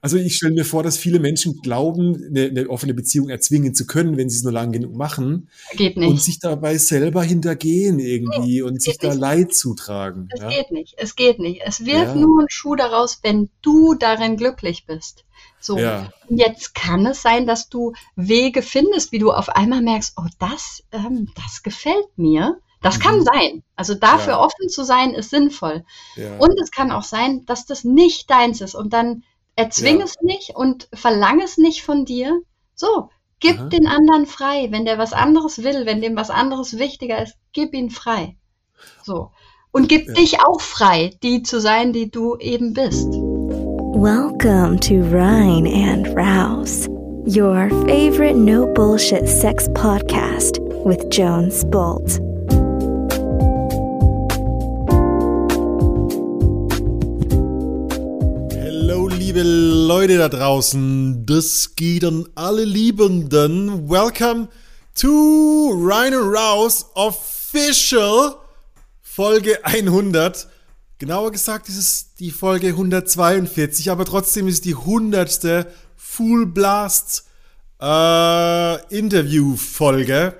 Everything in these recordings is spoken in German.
Also ich stelle mir vor, dass viele Menschen glauben, eine, eine, offene Beziehung erzwingen zu können, wenn sie es nur lang genug machen. Geht nicht. Und sich dabei selber hintergehen irgendwie nee, und sich da nicht. Leid zutragen. Es ja? geht nicht. Es geht nicht. Es wird ja. nur ein Schuh daraus, wenn du darin glücklich bist. So, ja. jetzt kann es sein, dass du Wege findest, wie du auf einmal merkst, oh, das, ähm, das gefällt mir. Das mhm. kann sein. Also dafür ja. offen zu sein, ist sinnvoll. Ja. Und es kann auch sein, dass das nicht deins ist. Und dann erzwing ja. es nicht und verlang es nicht von dir. So, gib Aha. den anderen frei. Wenn der was anderes will, wenn dem was anderes wichtiger ist, gib ihn frei. So. Und gib dich auch frei, die zu sein, die du eben bist. Welcome to Rhine and Rouse, your favorite no bullshit sex podcast with Jones Bolt. Liebe Leute da draußen, das geht an alle Liebenden. Welcome to Rhino Rouse Official Folge 100. Genauer gesagt ist es die Folge 142, aber trotzdem ist es die 100. Full Blast äh, Interview Folge.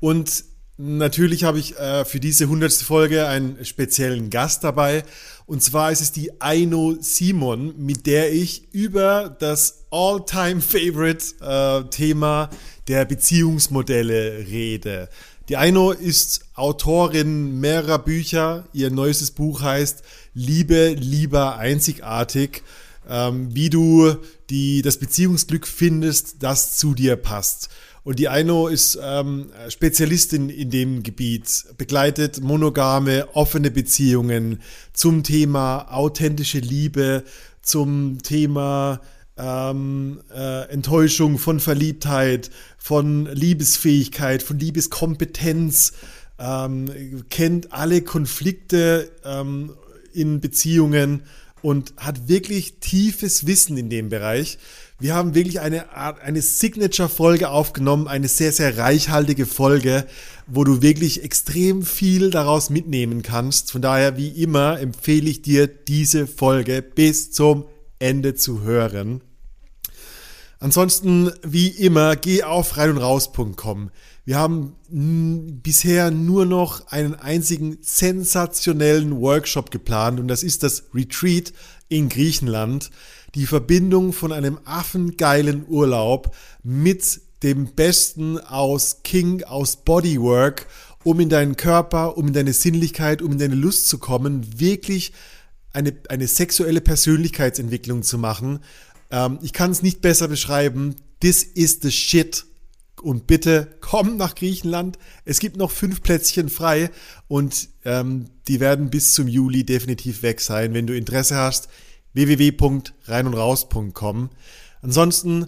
Und natürlich habe ich äh, für diese 100. Folge einen speziellen Gast dabei. Und zwar ist es die Aino Simon, mit der ich über das All-Time-Favorite-Thema äh, der Beziehungsmodelle rede. Die Aino ist Autorin mehrerer Bücher. Ihr neuestes Buch heißt Liebe, lieber, einzigartig. Ähm, wie du die, das Beziehungsglück findest, das zu dir passt. Und die Aino ist ähm, Spezialistin in dem Gebiet, begleitet monogame, offene Beziehungen zum Thema authentische Liebe, zum Thema ähm, äh, Enttäuschung von Verliebtheit, von Liebesfähigkeit, von Liebeskompetenz, ähm, kennt alle Konflikte ähm, in Beziehungen und hat wirklich tiefes Wissen in dem Bereich. Wir haben wirklich eine Art, eine Signature-Folge aufgenommen, eine sehr, sehr reichhaltige Folge, wo du wirklich extrem viel daraus mitnehmen kannst. Von daher, wie immer, empfehle ich dir, diese Folge bis zum Ende zu hören. Ansonsten, wie immer, geh auf rein und raus.com. Wir haben bisher nur noch einen einzigen sensationellen Workshop geplant und das ist das Retreat in Griechenland die Verbindung von einem affengeilen Urlaub mit dem Besten aus King, aus Bodywork, um in deinen Körper, um in deine Sinnlichkeit, um in deine Lust zu kommen, wirklich eine, eine sexuelle Persönlichkeitsentwicklung zu machen. Ähm, ich kann es nicht besser beschreiben. This is the shit. Und bitte komm nach Griechenland. Es gibt noch fünf Plätzchen frei und ähm, die werden bis zum Juli definitiv weg sein. Wenn du Interesse hast, www.reinundraus.com. Ansonsten,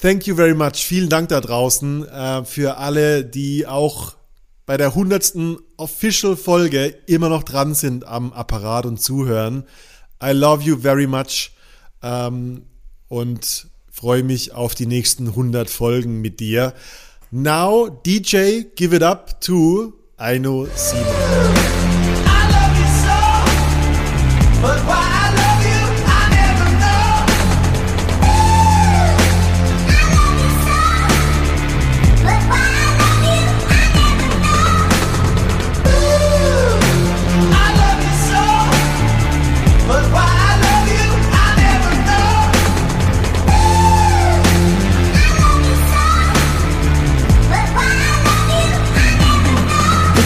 thank you very much. Vielen Dank da draußen äh, für alle, die auch bei der hundertsten Official-Folge immer noch dran sind am Apparat und zuhören. I love you very much ähm, und freue mich auf die nächsten 100 Folgen mit dir. Now, DJ, give it up to Aino Simon.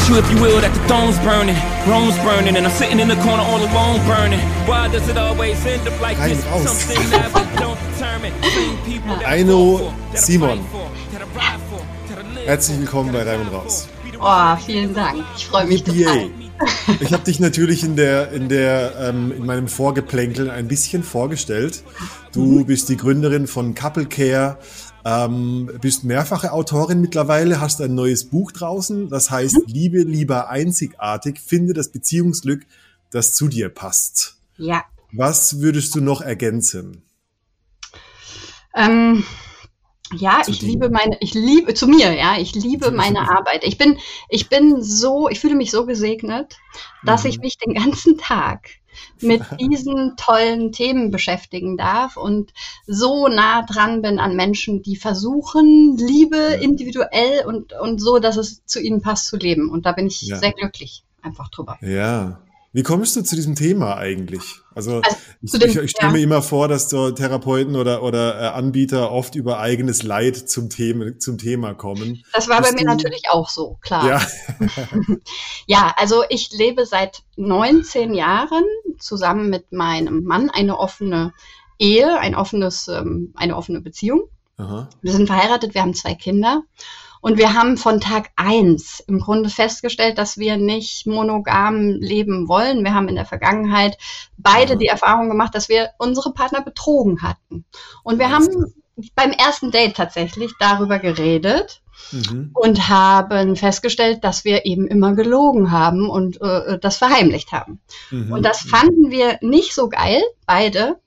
You, if you will, that the throne's burning, Rome's burning, and I'm sitting in the corner all alone burning. Why does it always end up like this? Something that we don't determine. Aino Simon. Herzlich willkommen bei Reim und Raus. Oh, vielen Dank. Ich freue mich total. Ich habe dich natürlich in der in der ähm, in meinem Vorgeplänkel ein bisschen vorgestellt. Du mhm. bist die Gründerin von Couple Care, ähm, bist mehrfache Autorin mittlerweile, hast ein neues Buch draußen, das heißt mhm. Liebe lieber einzigartig, finde das Beziehungsglück, das zu dir passt. Ja. Was würdest du noch ergänzen? Ähm, ja, ich dir. liebe meine, ich liebe zu mir, ja, ich liebe meine Arbeit. Ich bin, ich bin so, ich fühle mich so gesegnet, dass mhm. ich mich den ganzen Tag mit diesen tollen Themen beschäftigen darf und so nah dran bin an Menschen, die versuchen, Liebe individuell und, und so, dass es zu ihnen passt, zu leben. Und da bin ich ja. sehr glücklich einfach drüber. Ja, wie kommst du zu diesem Thema eigentlich? Also, also ich, dem, ich, ich stelle ja. mir immer vor, dass so Therapeuten oder, oder äh, Anbieter oft über eigenes Leid zum Thema, zum Thema kommen. Das war Bist bei mir du... natürlich auch so, klar. Ja. ja, also ich lebe seit 19 Jahren zusammen mit meinem Mann eine offene Ehe, ein offenes, ähm, eine offene Beziehung. Aha. Wir sind verheiratet, wir haben zwei Kinder. Und wir haben von Tag eins im Grunde festgestellt, dass wir nicht monogam leben wollen. Wir haben in der Vergangenheit beide die Erfahrung gemacht, dass wir unsere Partner betrogen hatten. Und wir haben beim ersten Date tatsächlich darüber geredet mhm. und haben festgestellt, dass wir eben immer gelogen haben und äh, das verheimlicht haben. Mhm. Und das fanden wir nicht so geil, beide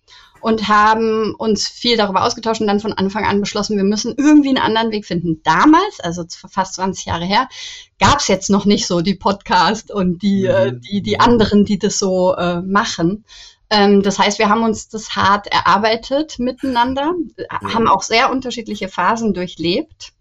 und haben uns viel darüber ausgetauscht und dann von Anfang an beschlossen, wir müssen irgendwie einen anderen Weg finden. Damals, also fast 20 Jahre her, gab es jetzt noch nicht so die Podcast und die, mhm. die, die anderen, die das so äh, machen. Ähm, das heißt, wir haben uns das hart erarbeitet miteinander, haben auch sehr unterschiedliche Phasen durchlebt.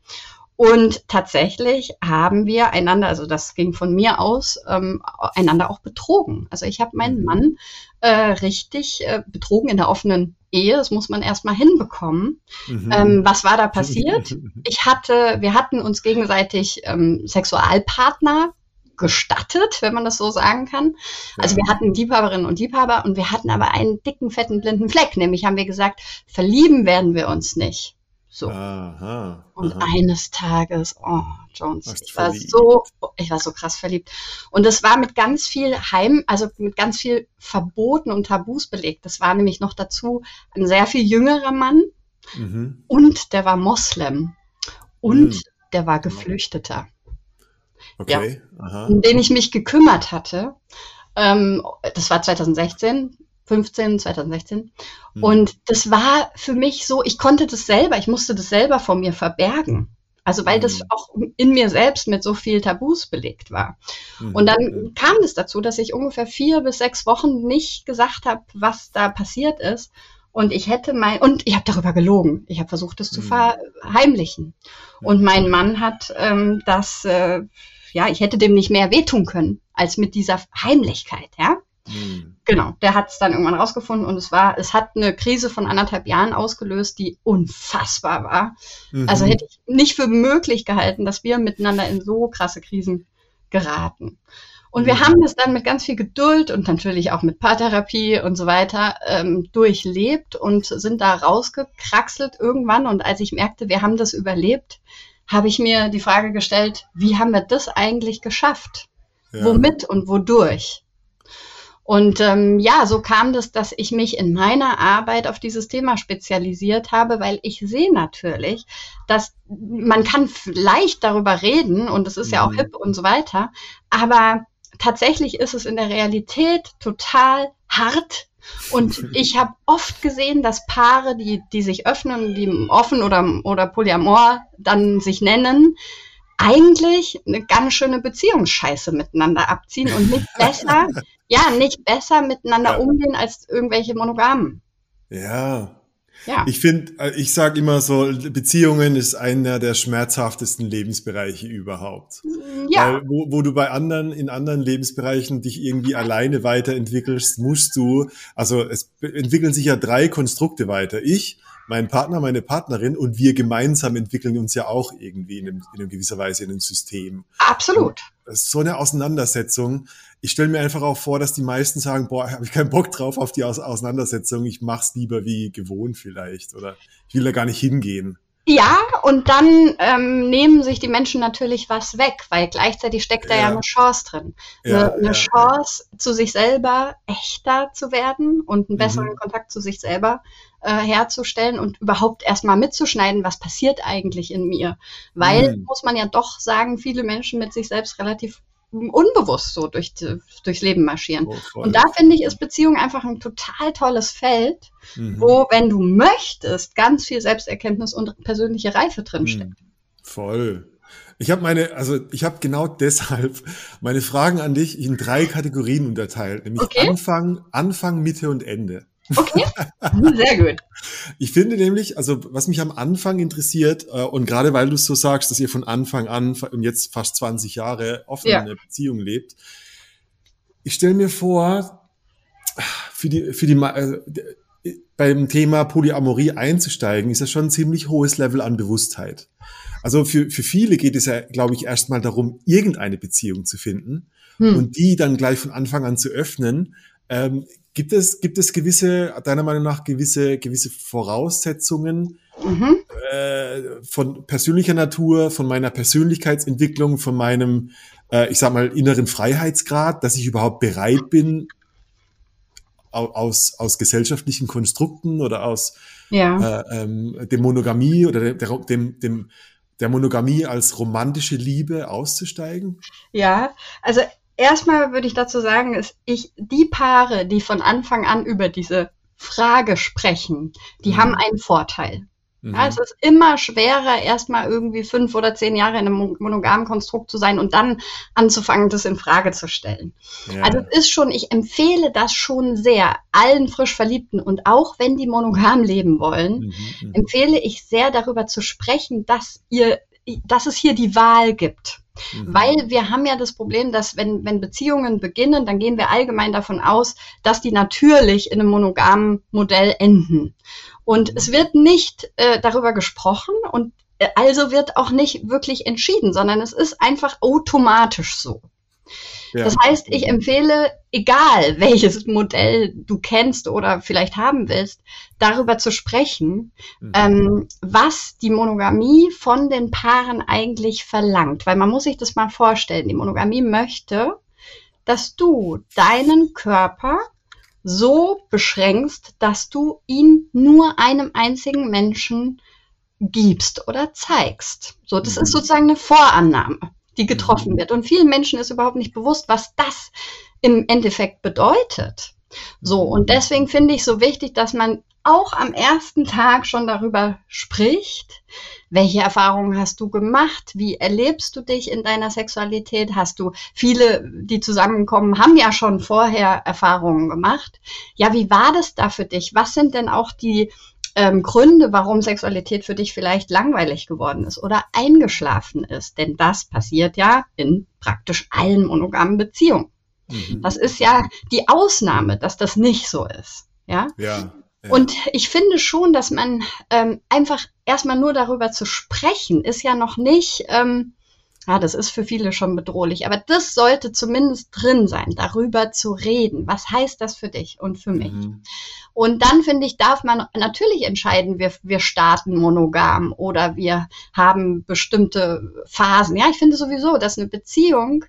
Und tatsächlich haben wir einander, also das ging von mir aus, ähm, einander auch betrogen. Also ich habe meinen mhm. Mann äh, richtig äh, betrogen in der offenen Ehe. Das muss man erstmal hinbekommen. Mhm. Ähm, was war da passiert? Ich hatte, wir hatten uns gegenseitig ähm, Sexualpartner gestattet, wenn man das so sagen kann. Also wir hatten Liebhaberinnen und Liebhaber und wir hatten aber einen dicken, fetten, blinden Fleck. Nämlich haben wir gesagt, verlieben werden wir uns nicht. So. Aha, und aha. eines Tages, oh, Jones, ich war so, ich war so krass verliebt. Und es war mit ganz viel Heim, also mit ganz viel Verboten und Tabus belegt. Das war nämlich noch dazu ein sehr viel jüngerer Mann mhm. und der war Moslem und mhm. der war Geflüchteter. Okay, ja, um den ich mich gekümmert hatte. Ähm, das war 2016, 15, 2016. Mhm. Und das war für mich so, ich konnte das selber, ich musste das selber vor mir verbergen. Also weil das hm. auch in mir selbst mit so viel Tabus belegt war. Mhm. Und dann kam es dazu, dass ich ungefähr vier bis sechs Wochen nicht gesagt habe, was da passiert ist. Und ich hätte mein, und ich habe darüber gelogen. Ich habe versucht, zu mhm. verheimlichen. Und mein Mann hat ähm, das, äh, ja, ich hätte dem nicht mehr wehtun können, als mit dieser Heimlichkeit, ja. Mhm. Genau, der hat es dann irgendwann rausgefunden und es war, es hat eine Krise von anderthalb Jahren ausgelöst, die unfassbar war. Mhm. Also hätte ich nicht für möglich gehalten, dass wir miteinander in so krasse Krisen geraten. Und wir mhm. haben das dann mit ganz viel Geduld und natürlich auch mit Paartherapie und so weiter ähm, durchlebt und sind da rausgekraxelt irgendwann. Und als ich merkte, wir haben das überlebt, habe ich mir die Frage gestellt, wie haben wir das eigentlich geschafft? Ja. Womit und wodurch? Und ähm, ja, so kam das, dass ich mich in meiner Arbeit auf dieses Thema spezialisiert habe, weil ich sehe natürlich, dass man kann leicht darüber reden und es ist ja auch mhm. hip und so weiter, aber tatsächlich ist es in der Realität total hart. Und ich habe oft gesehen, dass Paare, die, die sich öffnen, die offen oder, oder Polyamor dann sich nennen, eigentlich eine ganz schöne Beziehungsscheiße miteinander abziehen und nicht besser, ja, nicht besser miteinander ja. umgehen als irgendwelche Monogamen. Ja. Ja. Ich finde, äh, ich sage immer so, Beziehungen ist einer der schmerzhaftesten Lebensbereiche überhaupt. Ja. Weil, wo, wo du bei anderen, in anderen Lebensbereichen dich irgendwie alleine weiterentwickelst, musst du, also es entwickeln sich ja drei Konstrukte weiter. Ich, mein Partner, meine Partnerin und wir gemeinsam entwickeln uns ja auch irgendwie in, einem, in gewisser Weise in einem System. Absolut. das ist so eine Auseinandersetzung. Ich stelle mir einfach auch vor, dass die meisten sagen, boah, habe ich keinen Bock drauf auf die Auseinandersetzung, ich mach's lieber wie gewohnt vielleicht oder ich will da gar nicht hingehen. Ja, und dann ähm, nehmen sich die Menschen natürlich was weg, weil gleichzeitig steckt da ja, ja eine Chance drin. Eine, ja, eine ja, Chance, zu sich selber echter zu werden und einen besseren mhm. Kontakt zu sich selber äh, herzustellen und überhaupt erstmal mitzuschneiden, was passiert eigentlich in mir. Weil, mhm. muss man ja doch sagen, viele Menschen mit sich selbst relativ unbewusst so durch, durchs Leben marschieren. Oh, und da finde ich, ist Beziehung einfach ein total tolles Feld, mhm. wo, wenn du möchtest, ganz viel Selbsterkenntnis und persönliche Reife drinsteckt. Mhm. Voll. Ich habe meine, also ich habe genau deshalb meine Fragen an dich in drei Kategorien unterteilt, nämlich okay. Anfang, Anfang, Mitte und Ende. Okay, sehr gut. Ich finde nämlich, also was mich am Anfang interessiert, äh, und gerade weil du es so sagst, dass ihr von Anfang an und jetzt fast 20 Jahre offen ja. in einer Beziehung lebt, ich stelle mir vor, für die, für die, äh, beim Thema Polyamorie einzusteigen, ist ja schon ein ziemlich hohes Level an Bewusstheit. Also für, für viele geht es ja, glaube ich, erstmal darum, irgendeine Beziehung zu finden hm. und die dann gleich von Anfang an zu öffnen. Ähm, gibt es, gibt es gewisse, deiner Meinung nach, gewisse, gewisse Voraussetzungen mhm. äh, von persönlicher Natur, von meiner Persönlichkeitsentwicklung, von meinem, äh, ich sag mal, inneren Freiheitsgrad, dass ich überhaupt bereit bin, aus, aus gesellschaftlichen Konstrukten oder aus ja. äh, ähm, dem Monogamie oder dem, dem, dem, der Monogamie als romantische Liebe auszusteigen? Ja, also erstmal würde ich dazu sagen, ist ich die Paare, die von Anfang an über diese Frage sprechen, die mhm. haben einen Vorteil. Mhm. Ja, es ist immer schwerer, erstmal irgendwie fünf oder zehn Jahre in einem monogamen Konstrukt zu sein und dann anzufangen, das in Frage zu stellen. Ja. Also es ist schon, ich empfehle das schon sehr allen frisch Verliebten und auch wenn die monogam leben wollen, mhm. mhm. empfehle ich sehr darüber zu sprechen, dass ihr, dass es hier die Wahl gibt. Mhm. Weil wir haben ja das Problem, dass wenn, wenn Beziehungen beginnen, dann gehen wir allgemein davon aus, dass die natürlich in einem monogamen Modell enden. Und es wird nicht äh, darüber gesprochen und äh, also wird auch nicht wirklich entschieden, sondern es ist einfach automatisch so. Ja. Das heißt, ich empfehle, egal welches Modell du kennst oder vielleicht haben willst, darüber zu sprechen, mhm. ähm, was die Monogamie von den Paaren eigentlich verlangt. Weil man muss sich das mal vorstellen. Die Monogamie möchte, dass du deinen Körper so beschränkst, dass du ihn nur einem einzigen Menschen gibst oder zeigst. So, das ist mhm. sozusagen eine Vorannahme, die getroffen mhm. wird. Und vielen Menschen ist überhaupt nicht bewusst, was das im Endeffekt bedeutet. So, und mhm. deswegen finde ich so wichtig, dass man auch am ersten Tag schon darüber spricht, welche Erfahrungen hast du gemacht? Wie erlebst du dich in deiner Sexualität? Hast du viele, die zusammenkommen, haben ja schon vorher Erfahrungen gemacht. Ja, wie war das da für dich? Was sind denn auch die ähm, Gründe, warum Sexualität für dich vielleicht langweilig geworden ist oder eingeschlafen ist? Denn das passiert ja in praktisch allen monogamen Beziehungen. Mhm. Das ist ja die Ausnahme, dass das nicht so ist. Ja. Ja. Und ich finde schon, dass man ähm, einfach erstmal nur darüber zu sprechen, ist ja noch nicht, ähm, ja, das ist für viele schon bedrohlich, aber das sollte zumindest drin sein, darüber zu reden. Was heißt das für dich und für mich? Mhm. Und dann finde ich, darf man natürlich entscheiden, wir, wir starten monogam oder wir haben bestimmte Phasen. Ja, ich finde sowieso, dass eine Beziehung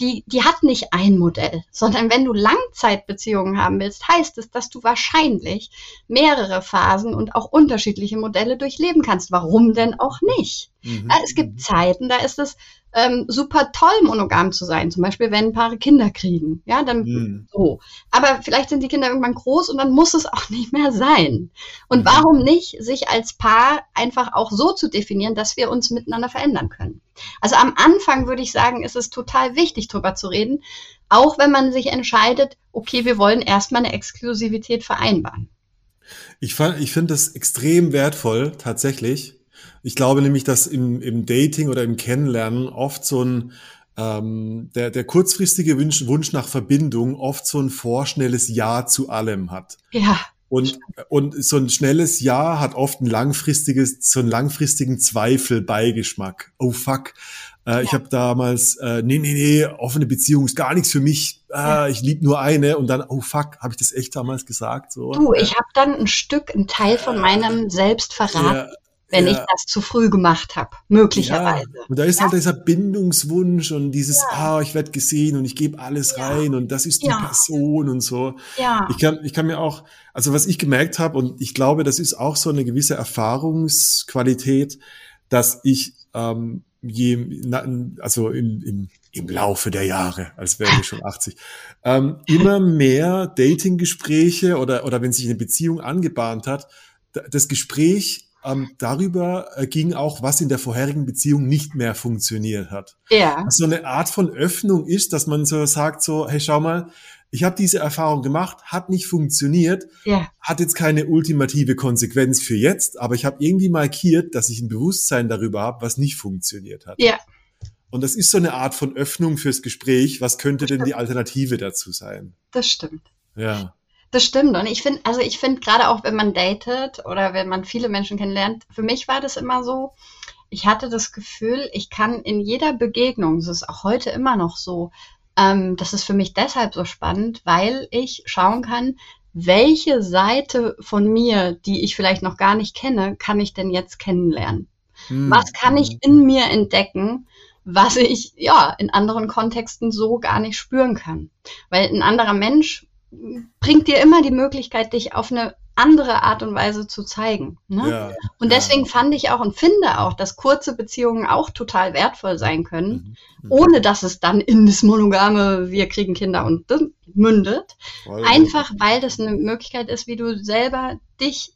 die, die hat nicht ein Modell, sondern wenn du Langzeitbeziehungen haben willst, heißt es, dass du wahrscheinlich mehrere Phasen und auch unterschiedliche Modelle durchleben kannst. Warum denn auch nicht? Mhm. Es gibt Zeiten, da ist es ähm, super toll, monogam zu sein. Zum Beispiel, wenn Paare Kinder kriegen. Ja, dann mhm. so. Aber vielleicht sind die Kinder irgendwann groß und dann muss es auch nicht mehr sein. Und mhm. warum nicht sich als Paar einfach auch so zu definieren, dass wir uns miteinander verändern können? Also am Anfang würde ich sagen, ist es total wichtig, drüber zu reden. Auch wenn man sich entscheidet, okay, wir wollen erstmal eine Exklusivität vereinbaren. Ich, ich finde das extrem wertvoll, tatsächlich, ich glaube nämlich, dass im, im Dating oder im Kennenlernen oft so ein ähm, der, der kurzfristige Wunsch, Wunsch nach Verbindung oft so ein vorschnelles Ja zu allem hat. Ja. Und, und so ein schnelles Ja hat oft ein langfristiges, so einen langfristigen Zweifel Beigeschmack. Oh fuck. Äh, ja. Ich habe damals, äh, nee, nee, nee, offene Beziehung ist gar nichts für mich. Äh, ja. Ich liebe nur eine. Und dann, oh fuck, habe ich das echt damals gesagt? So. Du, ich habe dann ein Stück, ein Teil von meinem Selbst verraten. Ja wenn ja. ich das zu früh gemacht habe, möglicherweise. Ja. Und da ist halt ja. halt dieser Bindungswunsch und dieses, ah, ich werde gesehen und ich gebe alles rein und das ist die Person und so. Ja. Ich kann, ich kann mir auch, also was ich gemerkt habe und ich glaube, das ist auch so eine gewisse Erfahrungsqualität, dass ich ähm, je, also im, im, im Laufe der Jahre, als wäre ich schon 80, ähm, immer mehr Datinggespräche oder, oder wenn sich eine Beziehung angebahnt hat, das Gespräch ähm, darüber äh, ging auch, was in der vorherigen Beziehung nicht mehr funktioniert hat. Ja. Was so eine Art von Öffnung ist, dass man so sagt, so, hey, schau mal, ich habe diese Erfahrung gemacht, hat nicht funktioniert, Ja. hat jetzt keine ultimative Konsequenz für jetzt, aber ich habe irgendwie markiert, dass ich ein Bewusstsein darüber habe, was nicht funktioniert hat. Ja. Und das ist so eine Art von Öffnung fürs Gespräch. Was könnte denn die Alternative dazu sein? Das stimmt. Ja. Das stimmt. Und ich finde, also ich finde gerade auch, wenn man datet oder wenn man viele Menschen kennenlernt, für mich war das immer so, ich hatte das Gefühl, ich kann in jeder Begegnung, das ist auch heute immer noch so, ähm, das ist für mich deshalb so spannend, weil ich schauen kann, welche Seite von mir, die ich vielleicht noch gar nicht kenne, kann ich denn jetzt kennenlernen? Hm. Was kann ich in mir entdecken, was ich ja in anderen Kontexten so gar nicht spüren kann? Weil ein anderer Mensch bringt dir immer die Möglichkeit, dich auf eine andere Art und Weise zu zeigen. Ne? Ja, Und ja. deswegen fand ich auch und finde auch, dass kurze Beziehungen auch total wertvoll sein können, Mhm. ohne dass es dann in das monogame, wir kriegen Kinder und mündet. Voll. Einfach weil das eine Möglichkeit ist, wie du selber dich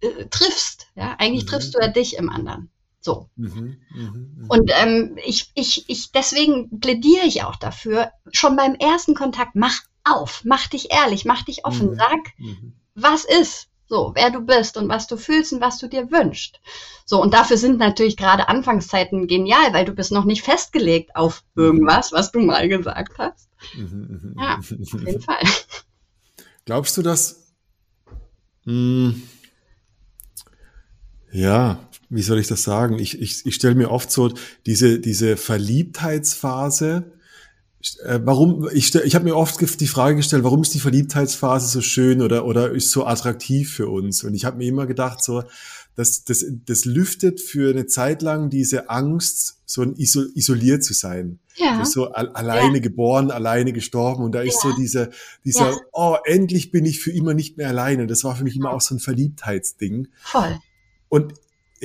äh, triffst. Ja, eigentlich Mhm. triffst du ja dich im anderen. So. Mhm, mhm, mhm. Und ähm, ich, ich, ich, deswegen plädiere ich auch dafür, schon beim ersten Kontakt, mach auf, mach dich ehrlich, mach dich offen, Mhm. sag, Mhm. was ist, so, wer du bist und was du fühlst und was du dir wünschst. So, und dafür sind natürlich gerade Anfangszeiten genial, weil du bist noch nicht festgelegt auf irgendwas, was du mal gesagt hast. Mhm, Ja, mhm, Auf jeden. Fall. Glaubst du, dass. Mh, ja, wie soll ich das sagen? Ich, ich, ich stelle mir oft so diese, diese Verliebtheitsphase. Äh, warum, ich, ich habe mir oft die Frage gestellt, warum ist die Verliebtheitsphase so schön oder, oder ist so attraktiv für uns? Und ich habe mir immer gedacht, so, das, das, das lüftet für eine Zeit lang diese Angst, so isoliert zu sein. Ja, ist so al alleine geboren, alleine gestorben und da ist so diese, dieser, Ja. oh, endlich bin ich für immer nicht mehr alleine. Das war für mich immer auch so ein Verliebtheitsding. voll. Und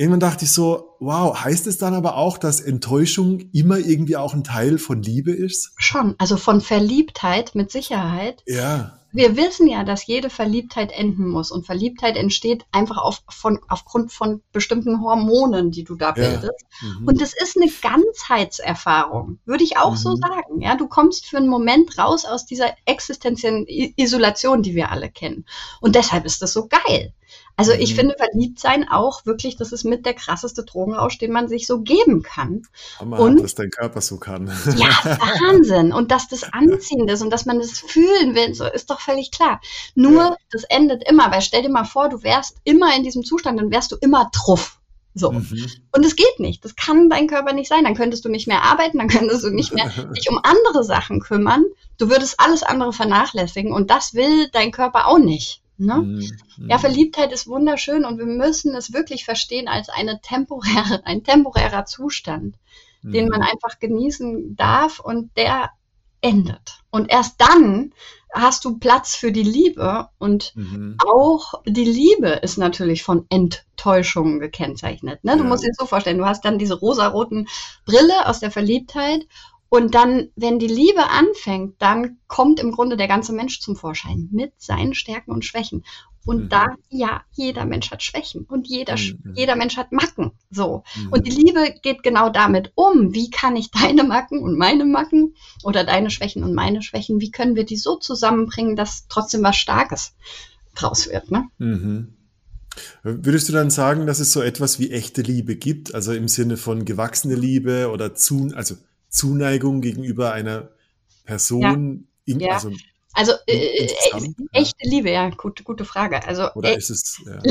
irgendwann dachte ich so, wow, heißt es dann aber auch, dass Enttäuschung immer irgendwie auch ein Teil von Liebe ist? Schon. Also von Verliebtheit mit Sicherheit. Ja. Wir wissen ja, dass jede Verliebtheit enden muss. Und Verliebtheit entsteht einfach auf, von, aufgrund von bestimmten Hormonen, die du da Ja. bildest. Mhm. Und es ist eine Ganzheitserfahrung, würde ich auch so Mhm. sagen. Ja, du kommst für einen Moment raus aus dieser existenziellen Isolation, die wir alle kennen. Und deshalb ist das so geil. Also ich Mhm. finde verliebt sein auch wirklich, das ist mit der krasseste Drogenrausch, den man sich so geben kann. Hammer, und- dass dein Körper so kann. Ja, Wahnsinn. Und dass das anziehend ist und dass man das fühlen will, so ist doch völlig klar. Nur, Ja. das endet immer, weil stell dir mal vor, du wärst immer in diesem Zustand, dann wärst du immer truff. So. Mhm. Und es geht nicht. Das kann dein Körper nicht sein. Dann könntest du nicht mehr arbeiten, dann könntest du nicht mehr dich um andere Sachen kümmern. Du würdest alles andere vernachlässigen und das will dein Körper auch nicht. Ne? Mhm. Ja, Verliebtheit ist wunderschön und wir müssen es wirklich verstehen als eine temporäre, ein temporärer Zustand, den Mhm. man einfach genießen darf und der endet. Und erst dann hast du Platz für die Liebe und Mhm. auch die Liebe ist natürlich von Enttäuschungen gekennzeichnet. Ne? Du Ja. musst dir so vorstellen, du hast dann diese rosaroten Brille aus der Verliebtheit und dann, wenn die Liebe anfängt, dann kommt im Grunde der ganze Mensch zum Vorschein mit seinen Stärken und Schwächen. Und Mhm. da, ja, jeder Mensch hat Schwächen und jeder, Mhm. jeder Mensch hat Macken. So. Mhm. Und die Liebe geht genau damit um. Wie kann ich deine Macken und meine Macken oder deine Schwächen und meine Schwächen, wie können wir die so zusammenbringen, dass trotzdem was Starkes draus wird, ne? Mhm. Würdest du dann sagen, dass es so etwas wie echte Liebe gibt, also im Sinne von gewachsene Liebe oder zu, also Zuneigung gegenüber einer Person, in, Ja. also, Also äh, äh, ja. echte Liebe, ja, gute, gute Frage. Also oder äh, ist es, ja.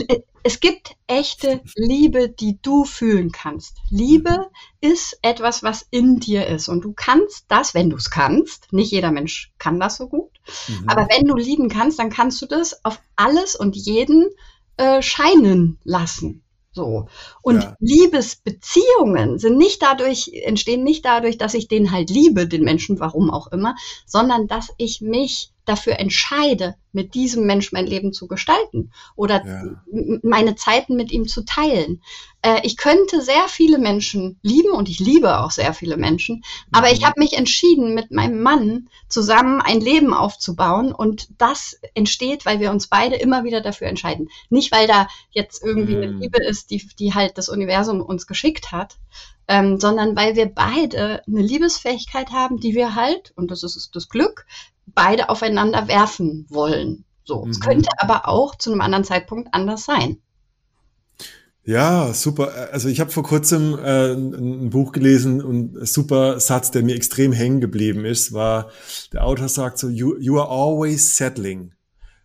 es gibt echte Liebe, die du fühlen kannst. Liebe ist etwas, was in dir ist. Und du kannst das, wenn du es kannst, nicht jeder Mensch kann das so gut, Mhm. aber wenn du lieben kannst, dann kannst du das auf alles und jeden äh, scheinen lassen. So. Und Ja. Liebesbeziehungen sind nicht dadurch, entstehen nicht dadurch, dass ich den halt liebe, den Menschen, warum auch immer, sondern dass ich mich dafür entscheide, mit diesem Mensch mein Leben zu gestalten oder ja. meine Zeiten mit ihm zu teilen. Äh, ich könnte sehr viele Menschen lieben und ich liebe auch sehr viele Menschen, aber mhm. ich habe mich entschieden, mit meinem Mann zusammen ein Leben aufzubauen und das entsteht, weil wir uns beide immer wieder dafür entscheiden. Nicht, weil da jetzt irgendwie mhm. eine Liebe ist, die, die halt das Universum uns geschickt hat, ähm, sondern weil wir beide eine Liebesfähigkeit haben, die wir halt, und das ist das Glück, beide aufeinander werfen wollen. So, mhm. es könnte aber auch zu einem anderen Zeitpunkt anders sein. Ja, super. Also ich habe vor kurzem äh, ein Buch gelesen und ein super Satz, der mir extrem hängen geblieben ist, war, der Autor sagt so, you, you are always settling.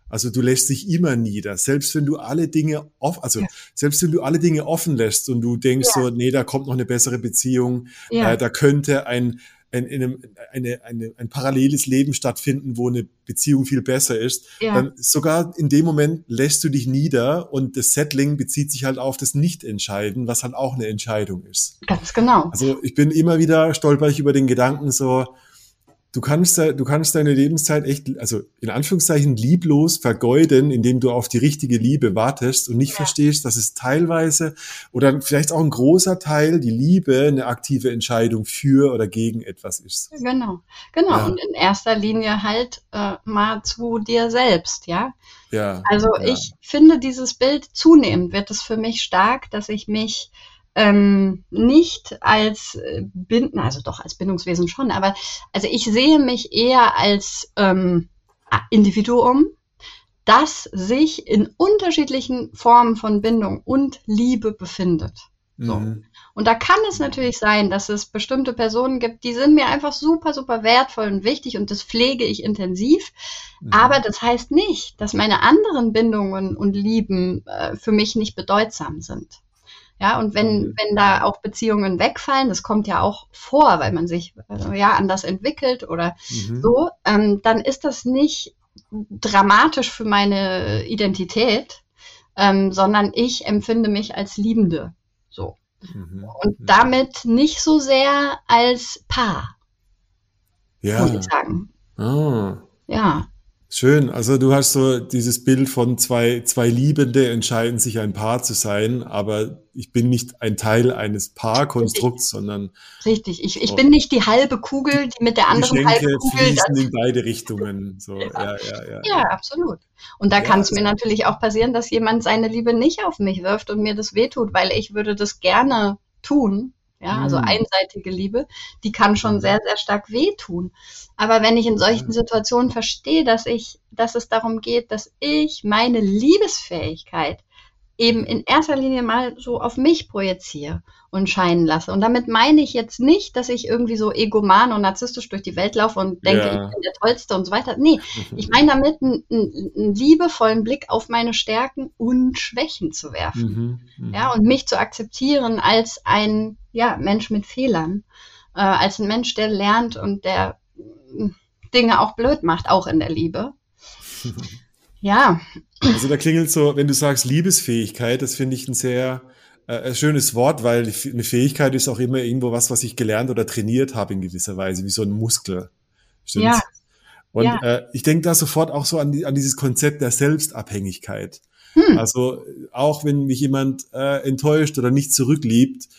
Also du lässt dich immer nieder, selbst wenn du alle Dinge off, also ja. selbst wenn du alle Dinge offen lässt und du denkst ja. so, nee, da kommt noch eine bessere Beziehung, ja. äh, da könnte ein ein, in einem, eine, eine, ein paralleles Leben stattfinden, wo eine Beziehung viel besser ist, ja. dann sogar in dem Moment lässt du dich nieder und das Settling bezieht sich halt auf das Nicht-Entscheiden, was halt auch eine Entscheidung ist. Ganz genau. Also ich bin immer wieder stolper ich über den Gedanken so, du kannst, du kannst deine Lebenszeit echt, also in Anführungszeichen lieblos vergeuden, indem du auf die richtige Liebe wartest und nicht ja. verstehst, dass es teilweise oder vielleicht auch ein großer Teil die Liebe eine aktive Entscheidung für oder gegen etwas ist. Genau, genau. Ja. Und in erster Linie halt äh, mal zu dir selbst, ja. Ja. Also ja. ich finde dieses Bild zunehmend wird es für mich stark, dass ich mich ähm, nicht als äh, Binden, also doch als Bindungswesen schon, aber also ich sehe mich eher als ähm, Individuum, das sich in unterschiedlichen Formen von Bindung und Liebe befindet. So. Mhm. Und da kann es natürlich sein, dass es bestimmte Personen gibt, die sind mir einfach super, super wertvoll und wichtig und das pflege ich intensiv. Mhm. Aber das heißt nicht, dass meine anderen Bindungen und Lieben äh, für mich nicht bedeutsam sind. Ja, und wenn, mhm. wenn da auch Beziehungen wegfallen, das kommt ja auch vor, weil man sich äh, ja anders entwickelt oder mhm. so, ähm, dann ist das nicht dramatisch für meine Identität, ähm, sondern ich empfinde mich als Liebende. So. Mhm. Und mhm. damit nicht so sehr als Paar. Ja. Muss ich sagen. Ah. Ja. Schön. Also du hast so dieses Bild von zwei, zwei Liebende entscheiden sich ein Paar zu sein, aber ich bin nicht ein Teil eines Paarkonstrukts, sondern. Richtig. Ich, ich bin nicht die halbe Kugel, die mit der anderen halben Kugel. fließen in beide Richtungen. So, ja. Ja, ja, ja, ja, absolut. Und da ja, kann es mir natürlich auch passieren, dass jemand seine Liebe nicht auf mich wirft und mir das wehtut, weil ich würde das gerne tun. Ja, also mhm. einseitige Liebe, die kann schon mhm. sehr, sehr stark wehtun. Aber wenn ich in solchen Situationen verstehe, dass ich, dass es darum geht, dass ich meine Liebesfähigkeit eben in erster Linie mal so auf mich projiziere und scheinen lasse. Und damit meine ich jetzt nicht, dass ich irgendwie so egoman und narzisstisch durch die Welt laufe und denke, ja. ich bin der Tollste und so weiter. Nee, ich meine damit einen, einen, liebevollen Blick auf meine Stärken und Schwächen zu werfen. Mhm, mh. Ja, und mich zu akzeptieren als ein ja, Mensch mit Fehlern, äh, als ein Mensch, der lernt und der Dinge auch blöd macht, auch in der Liebe. ja. Also da klingelt so, wenn du sagst Liebesfähigkeit, das finde ich ein sehr äh, ein schönes Wort, weil eine Fähigkeit ist auch immer irgendwo was, was ich gelernt oder trainiert habe in gewisser Weise, wie so ein Muskel. Stimmt's? Ja. Und ja. Äh, ich denke da sofort auch so an, die, an dieses Konzept der Selbstabhängigkeit. Hm. Also auch wenn mich jemand äh, enttäuscht oder nicht zurückliebt,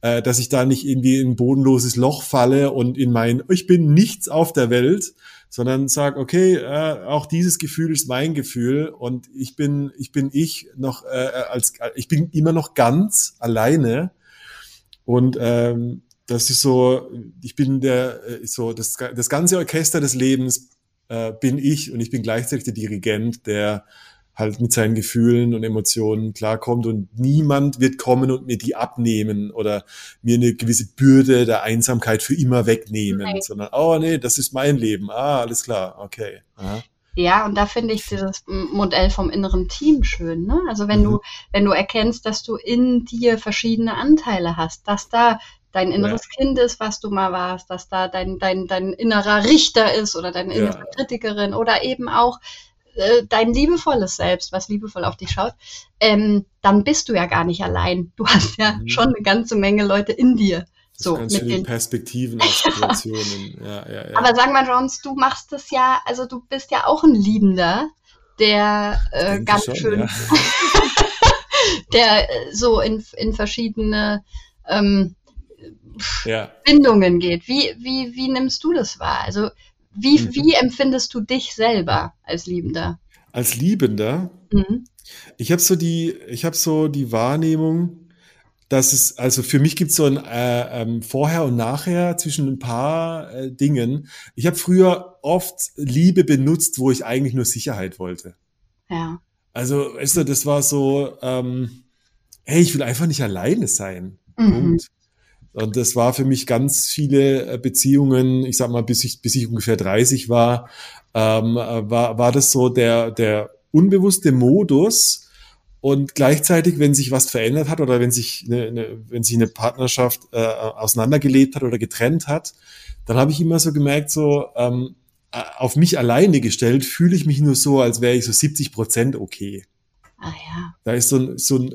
äh, dass ich da nicht irgendwie in ein bodenloses Loch falle und in mein, ich bin nichts auf der Welt, sondern sag, okay, äh, auch dieses Gefühl ist mein Gefühl und ich bin, ich bin ich noch äh, als, ich bin immer noch ganz alleine. Und ähm, das ist so, ich bin der, äh, so das, das ganze Orchester des Lebens äh, bin ich und ich bin gleichzeitig der Dirigent, der halt mit seinen Gefühlen und Emotionen klarkommt und niemand wird kommen und mir die abnehmen oder mir eine gewisse Bürde der Einsamkeit für immer wegnehmen, Nein. sondern, oh nee, das ist mein Leben. Ah, alles klar, okay. Aha. Ja, und da finde ich dieses Modell vom inneren Team schön. Ne? Also wenn mhm. du, wenn du erkennst, dass du in dir verschiedene Anteile hast, dass da dein inneres ja. Kind ist, was du mal warst, dass da dein, dein, dein innerer Richter ist oder deine innere ja. Kritikerin oder eben auch äh, dein liebevolles Selbst, was liebevoll auf dich schaut, ähm, dann bist du ja gar nicht allein. Du hast ja mhm. schon eine ganze Menge Leute in dir, so, ganz mit den Perspektiven auf Situationen. ja, ja, ja. Aber sag mal, Jones, du machst es ja, also du bist ja auch ein Liebender, der äh, ganz schon, schön, der äh, so in, in verschiedene ähm. Bindungen geht. Wie, wie, wie nimmst du das wahr? Also wie, mhm. wie empfindest du dich selber als Liebender? Als Liebender? Mhm. Ich habe so die, ich habe so die Wahrnehmung, dass es, also für mich gibt es so ein äh, ähm, Vorher und Nachher zwischen ein paar äh, Dingen. Ich habe früher oft Liebe benutzt, wo ich eigentlich nur Sicherheit wollte. Ja. Also, weißt du, das war so, ähm, hey, ich will einfach nicht alleine sein. Mhm. Und das war für mich ganz viele äh, Beziehungen, ich sag mal, bis ich, bis ich ungefähr 30 war, ähm, äh, war, war das so der, der unbewusste Modus, und gleichzeitig, wenn sich was verändert hat oder wenn sich eine, eine, wenn sich eine Partnerschaft äh, auseinandergelebt hat oder getrennt hat, dann habe ich immer so gemerkt, so ähm, auf mich alleine gestellt, fühle ich mich nur so, als wäre ich so 70 Prozent okay. Ah ja. Da ist so ein, so ein,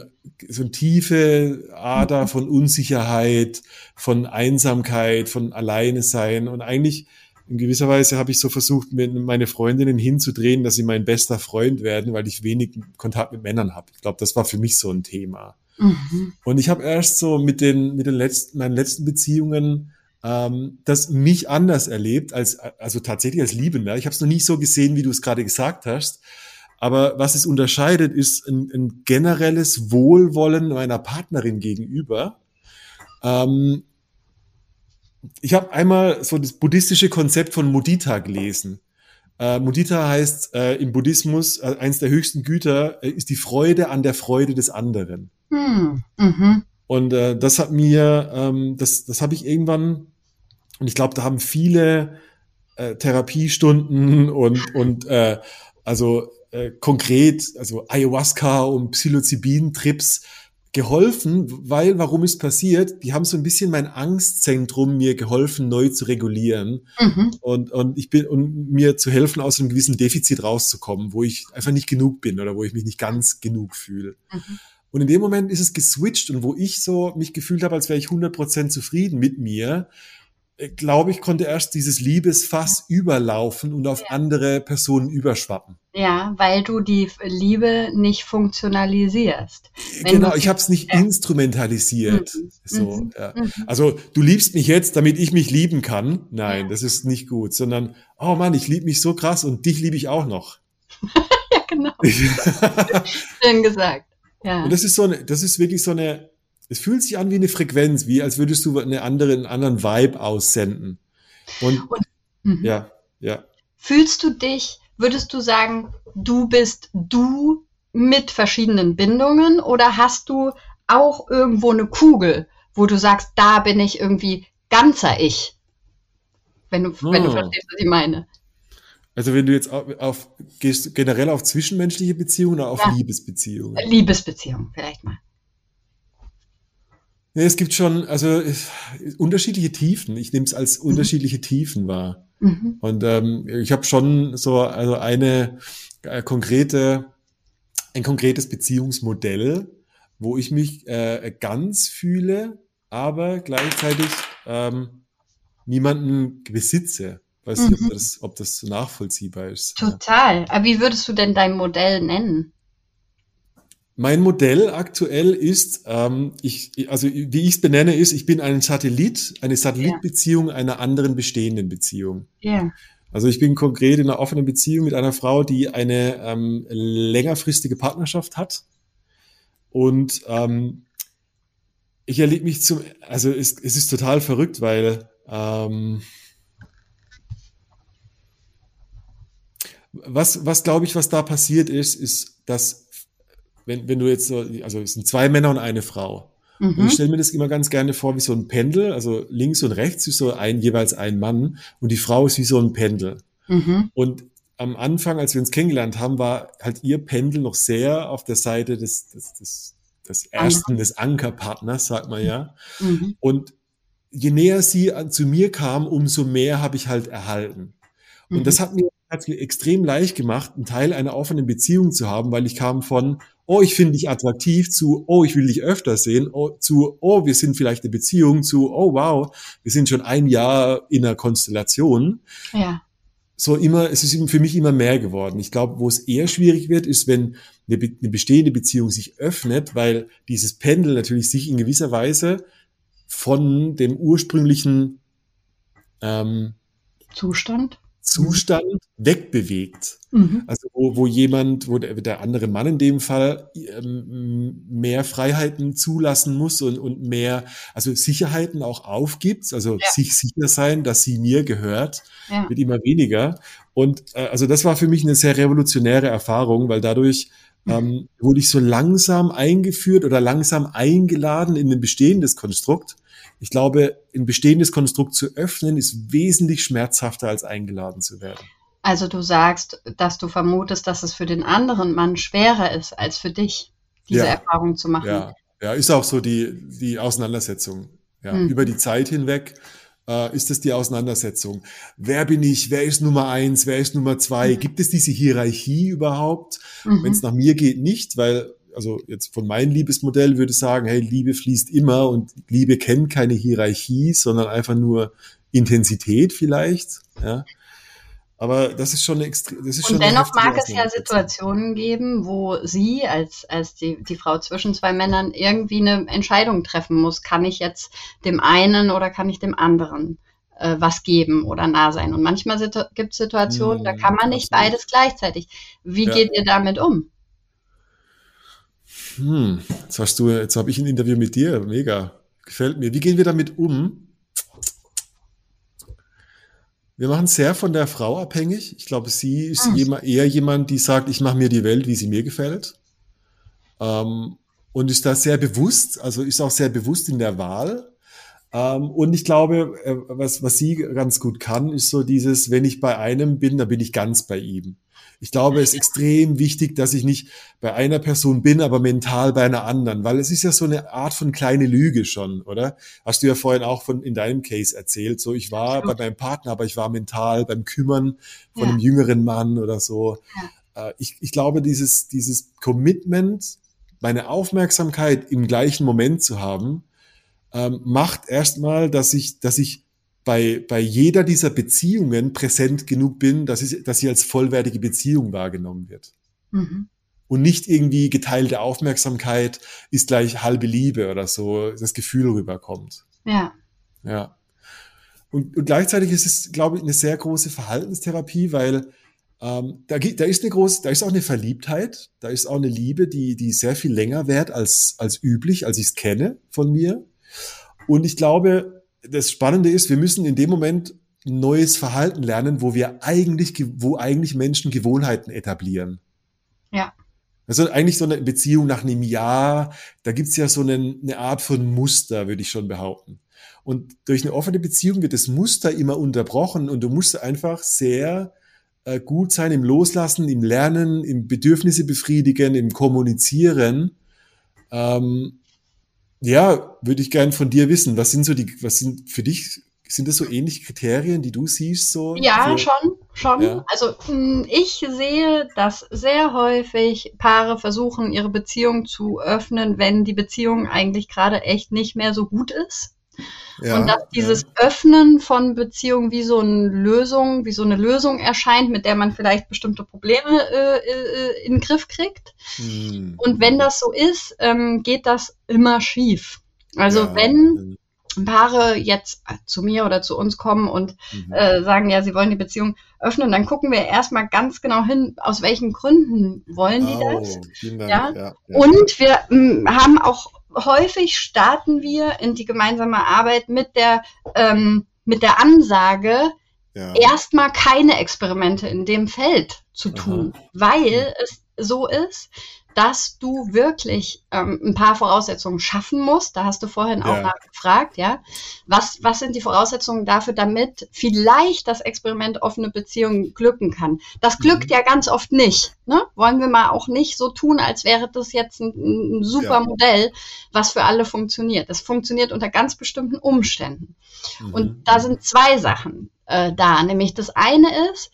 so ein tiefe Ader mhm. von Unsicherheit, von Einsamkeit, von Alleine sein und eigentlich in gewisser Weise habe ich so versucht, meine Freundinnen hinzudrehen, dass sie mein bester Freund werden, weil ich wenig Kontakt mit Männern habe. Ich glaube, das war für mich so ein Thema. Mhm. Und ich habe erst so mit den, mit den letzten, meinen letzten Beziehungen ähm, das mich anders erlebt, als, also tatsächlich als Liebender. Ich habe es noch nicht so gesehen, wie du es gerade gesagt hast. Aber was es unterscheidet, ist ein, ein generelles Wohlwollen meiner Partnerin gegenüber. Ähm, ich habe einmal so das buddhistische Konzept von Mudita gelesen. Äh, Mudita heißt äh, im Buddhismus, äh, eins der höchsten Güter, äh, ist die Freude an der Freude des anderen. Hm. Mhm. Und äh, das hat mir, ähm, das, das habe ich irgendwann, und ich glaube, da haben viele äh, Therapiestunden und, und äh, also äh, konkret, also Ayahuasca und Psilocybin-Trips geholfen, weil, warum ist passiert? Die haben so ein bisschen mein Angstzentrum mir geholfen, neu zu regulieren mhm. und, und ich bin, und mir zu helfen, aus einem gewissen Defizit rauszukommen, wo ich einfach nicht genug bin oder wo ich mich nicht ganz genug fühle. Mhm. Und in dem Moment ist es geswitcht und wo ich so mich gefühlt habe, als wäre ich 100% zufrieden mit mir, glaube ich, konnte erst dieses Liebesfass überlaufen und auf ja. andere Personen überschwappen. Ja, weil du die Liebe nicht funktionalisierst. Wenn genau, ich habe es nicht ja. instrumentalisiert. Mhm. So, mhm. Ja. Mhm. Also du liebst mich jetzt, damit ich mich lieben kann. Nein, das ist nicht gut, sondern oh Mann, ich liebe mich so krass und dich liebe ich auch noch. ja, genau. Schön gesagt. Ja. Und das ist so eine, das ist wirklich so eine es fühlt sich an wie eine Frequenz, wie als würdest du eine andere, einen anderen Vibe aussenden. Und, Und mhm. ja, ja. Fühlst du dich, würdest du sagen, du bist du mit verschiedenen Bindungen oder hast du auch irgendwo eine Kugel, wo du sagst, da bin ich irgendwie ganzer Ich? Wenn du, oh. wenn du ah. verstehst, was ich meine. Also wenn du jetzt auf, auf gehst generell auf zwischenmenschliche Beziehungen oder auf ja. Liebesbeziehungen? Liebesbeziehungen, vielleicht mal. Ja, es gibt schon, also unterschiedliche Tiefen. Ich nehme es als mhm. unterschiedliche Tiefen wahr. Mhm. Und ähm, ich habe schon so also eine äh, konkrete, ein konkretes Beziehungsmodell, wo ich mich äh, ganz fühle, aber gleichzeitig ähm, niemanden besitze. Weiß mhm. nicht, ob mhm. das, ob das nachvollziehbar ist. Total. Aber wie würdest du denn dein Modell nennen? Mein Modell aktuell ist, ähm, ich, also wie ich es benenne, ist, ich bin ein Satellit, eine Satellitbeziehung yeah. einer anderen bestehenden Beziehung. Yeah. Also ich bin konkret in einer offenen Beziehung mit einer Frau, die eine ähm, längerfristige Partnerschaft hat. Und ähm, ich erlebe mich zum, also es, es ist total verrückt, weil ähm, was, was glaube ich, was da passiert ist, ist, dass wenn, wenn du jetzt so, also es sind zwei Männer und eine Frau. Mhm. Und ich stelle mir das immer ganz gerne vor wie so ein Pendel, also links und rechts ist so ein, jeweils ein Mann und die Frau ist wie so ein Pendel. Mhm. Und am Anfang, als wir uns kennengelernt haben, war halt ihr Pendel noch sehr auf der Seite des, des, des, des ersten, des Ankerpartners, sagt man ja. Mhm. Und je näher sie an, zu mir kam, umso mehr habe ich halt erhalten. Und das mhm. hat mir, hat mir extrem leicht gemacht, einen Teil einer offenen Beziehung zu haben, weil ich kam von, oh, ich finde dich attraktiv, zu, oh, ich will dich öfter sehen, oh, zu, oh, wir sind vielleicht eine Beziehung, zu, oh, wow, wir sind schon ein Jahr in einer Konstellation. Ja. So immer, es ist für mich immer mehr geworden. Ich glaube, wo es eher schwierig wird, ist, wenn eine, eine bestehende Beziehung sich öffnet, weil dieses Pendel natürlich sich in gewisser Weise von dem ursprünglichen ähm, Zustand Zustand wegbewegt. Mhm. Also wo, wo jemand, wo der, der, andere Mann in dem Fall ähm, mehr Freiheiten zulassen muss und, und mehr, also Sicherheiten auch aufgibt, also ja. sich sicher sein, dass sie mir gehört, ja. wird immer weniger. Und äh, also das war für mich eine sehr revolutionäre Erfahrung, weil dadurch mhm. ähm, wurde ich so langsam eingeführt oder langsam eingeladen in ein bestehendes Konstrukt ich glaube, ein bestehendes Konstrukt zu öffnen, ist wesentlich schmerzhafter, als eingeladen zu werden. Also du sagst, dass du vermutest, dass es für den anderen Mann schwerer ist, als für dich, diese ja. Erfahrung zu machen. Ja. ja, ist auch so die, die Auseinandersetzung. Ja, hm. Über die Zeit hinweg äh, ist es die Auseinandersetzung. Wer bin ich? Wer ist Nummer eins? Wer ist Nummer zwei? Mhm. Gibt es diese Hierarchie überhaupt? Mhm. Wenn es nach mir geht, nicht, weil also jetzt von meinem Liebesmodell würde ich sagen, hey, Liebe fließt immer und Liebe kennt keine Hierarchie, sondern einfach nur Intensität vielleicht, ja. Aber das ist schon eine extrem. Und dennoch mag es ja Situationen geben, wo sie als, als die, die Frau zwischen zwei Männern irgendwie eine Entscheidung treffen muss. Kann ich jetzt dem einen oder kann ich dem anderen äh, was geben oder nah sein? Und manchmal situ gibt es Situationen, hm, da kann man nicht absolut. beides gleichzeitig. Wie ja. geht ihr damit um? Hm, jetzt hast du, jetzt habe ich ein Interview mit dir. Mega. Gefällt mir. Wie gehen wir damit um? Wir machen sehr von der Frau abhängig. Ich glaube, sie ist hm. eher jemand, die sagt, ich mache mir die Welt, wie sie mir gefällt. Ähm, und ist da sehr bewusst, also ist auch sehr bewusst in der Wahl. Ähm, und ich glaube, äh, was, was sie ganz gut kann, ist so dieses, wenn ich bei einem bin, dann bin ich ganz bei ihm. Ich glaube, es ist extrem wichtig, dass ich nicht bei einer Person bin, aber mental bei einer anderen, weil es ist ja so eine Art von kleine Lüge schon, oder? Hast du ja vorhin auch von in deinem Case erzählt, so ich war bei meinem Partner, aber ich war mental beim Kümmern von ja. einem jüngeren Mann oder so. Ja. Äh, ich, ich glaube, dieses, dieses Commitment, meine Aufmerksamkeit im gleichen Moment zu haben, ähm, macht erstmal, dass ich, dass ich bei, bei jeder dieser Beziehungen präsent genug bin, dass, ich, dass sie als vollwertige Beziehung wahrgenommen wird. Mhm. Und nicht irgendwie geteilte Aufmerksamkeit ist gleich halbe Liebe oder so, das Gefühl rüberkommt. Ja. Ja. Und, und gleichzeitig ist es, glaube ich, eine sehr große Verhaltenstherapie, weil ähm, da, da ist eine große, da ist auch eine Verliebtheit, da ist auch eine Liebe, die, die sehr viel länger währt als, als üblich, als ich es kenne von mir. Und ich glaube, das Spannende ist, wir müssen in dem Moment neues Verhalten lernen, wo wir eigentlich, wo eigentlich Menschen Gewohnheiten etablieren. Ja. Also eigentlich so eine Beziehung nach einem Jahr, da gibt's ja so eine, eine Art von Muster, würde ich schon behaupten. Und durch eine offene Beziehung wird das Muster immer unterbrochen und du musst einfach sehr äh, gut sein im Loslassen, im Lernen, im Bedürfnisse befriedigen, im Kommunizieren. Ähm, ja, würde ich gern von dir wissen. Was sind so die, was sind für dich, sind das so ähnliche Kriterien, die du siehst? So ja, für, schon, schon. Ja. Also hm, ich sehe, dass sehr häufig Paare versuchen, ihre Beziehung zu öffnen, wenn die Beziehung eigentlich gerade echt nicht mehr so gut ist. Ja, und dass dieses ja. Öffnen von Beziehungen wie so eine Lösung, wie so eine Lösung erscheint, mit der man vielleicht bestimmte Probleme äh, äh, in den Griff kriegt. Hm. Und wenn das so ist, ähm, geht das immer schief. Also ja, wenn Paare jetzt zu mir oder zu uns kommen und mhm. äh, sagen, ja, sie wollen die Beziehung öffnen, dann gucken wir erstmal ganz genau hin, aus welchen Gründen wollen die oh, das. Ja? ja? Und wir m, haben auch häufig starten wir in die gemeinsame Arbeit mit der, ähm, mit der Ansage, ja. erstmal keine Experimente in dem Feld zu tun, Aha. weil es so ist, dass du wirklich ähm, ein paar Voraussetzungen schaffen musst. Da hast du vorhin auch ja. nachgefragt, ja. Was, was sind die Voraussetzungen dafür, damit vielleicht das Experiment offene Beziehungen glücken kann? Das glückt mhm. ja ganz oft nicht. Ne? Wollen wir mal auch nicht so tun, als wäre das jetzt ein, ein super ja. Modell, was für alle funktioniert. Das funktioniert unter ganz bestimmten Umständen. Mhm. Und da sind zwei Sachen äh, da. Nämlich das eine ist,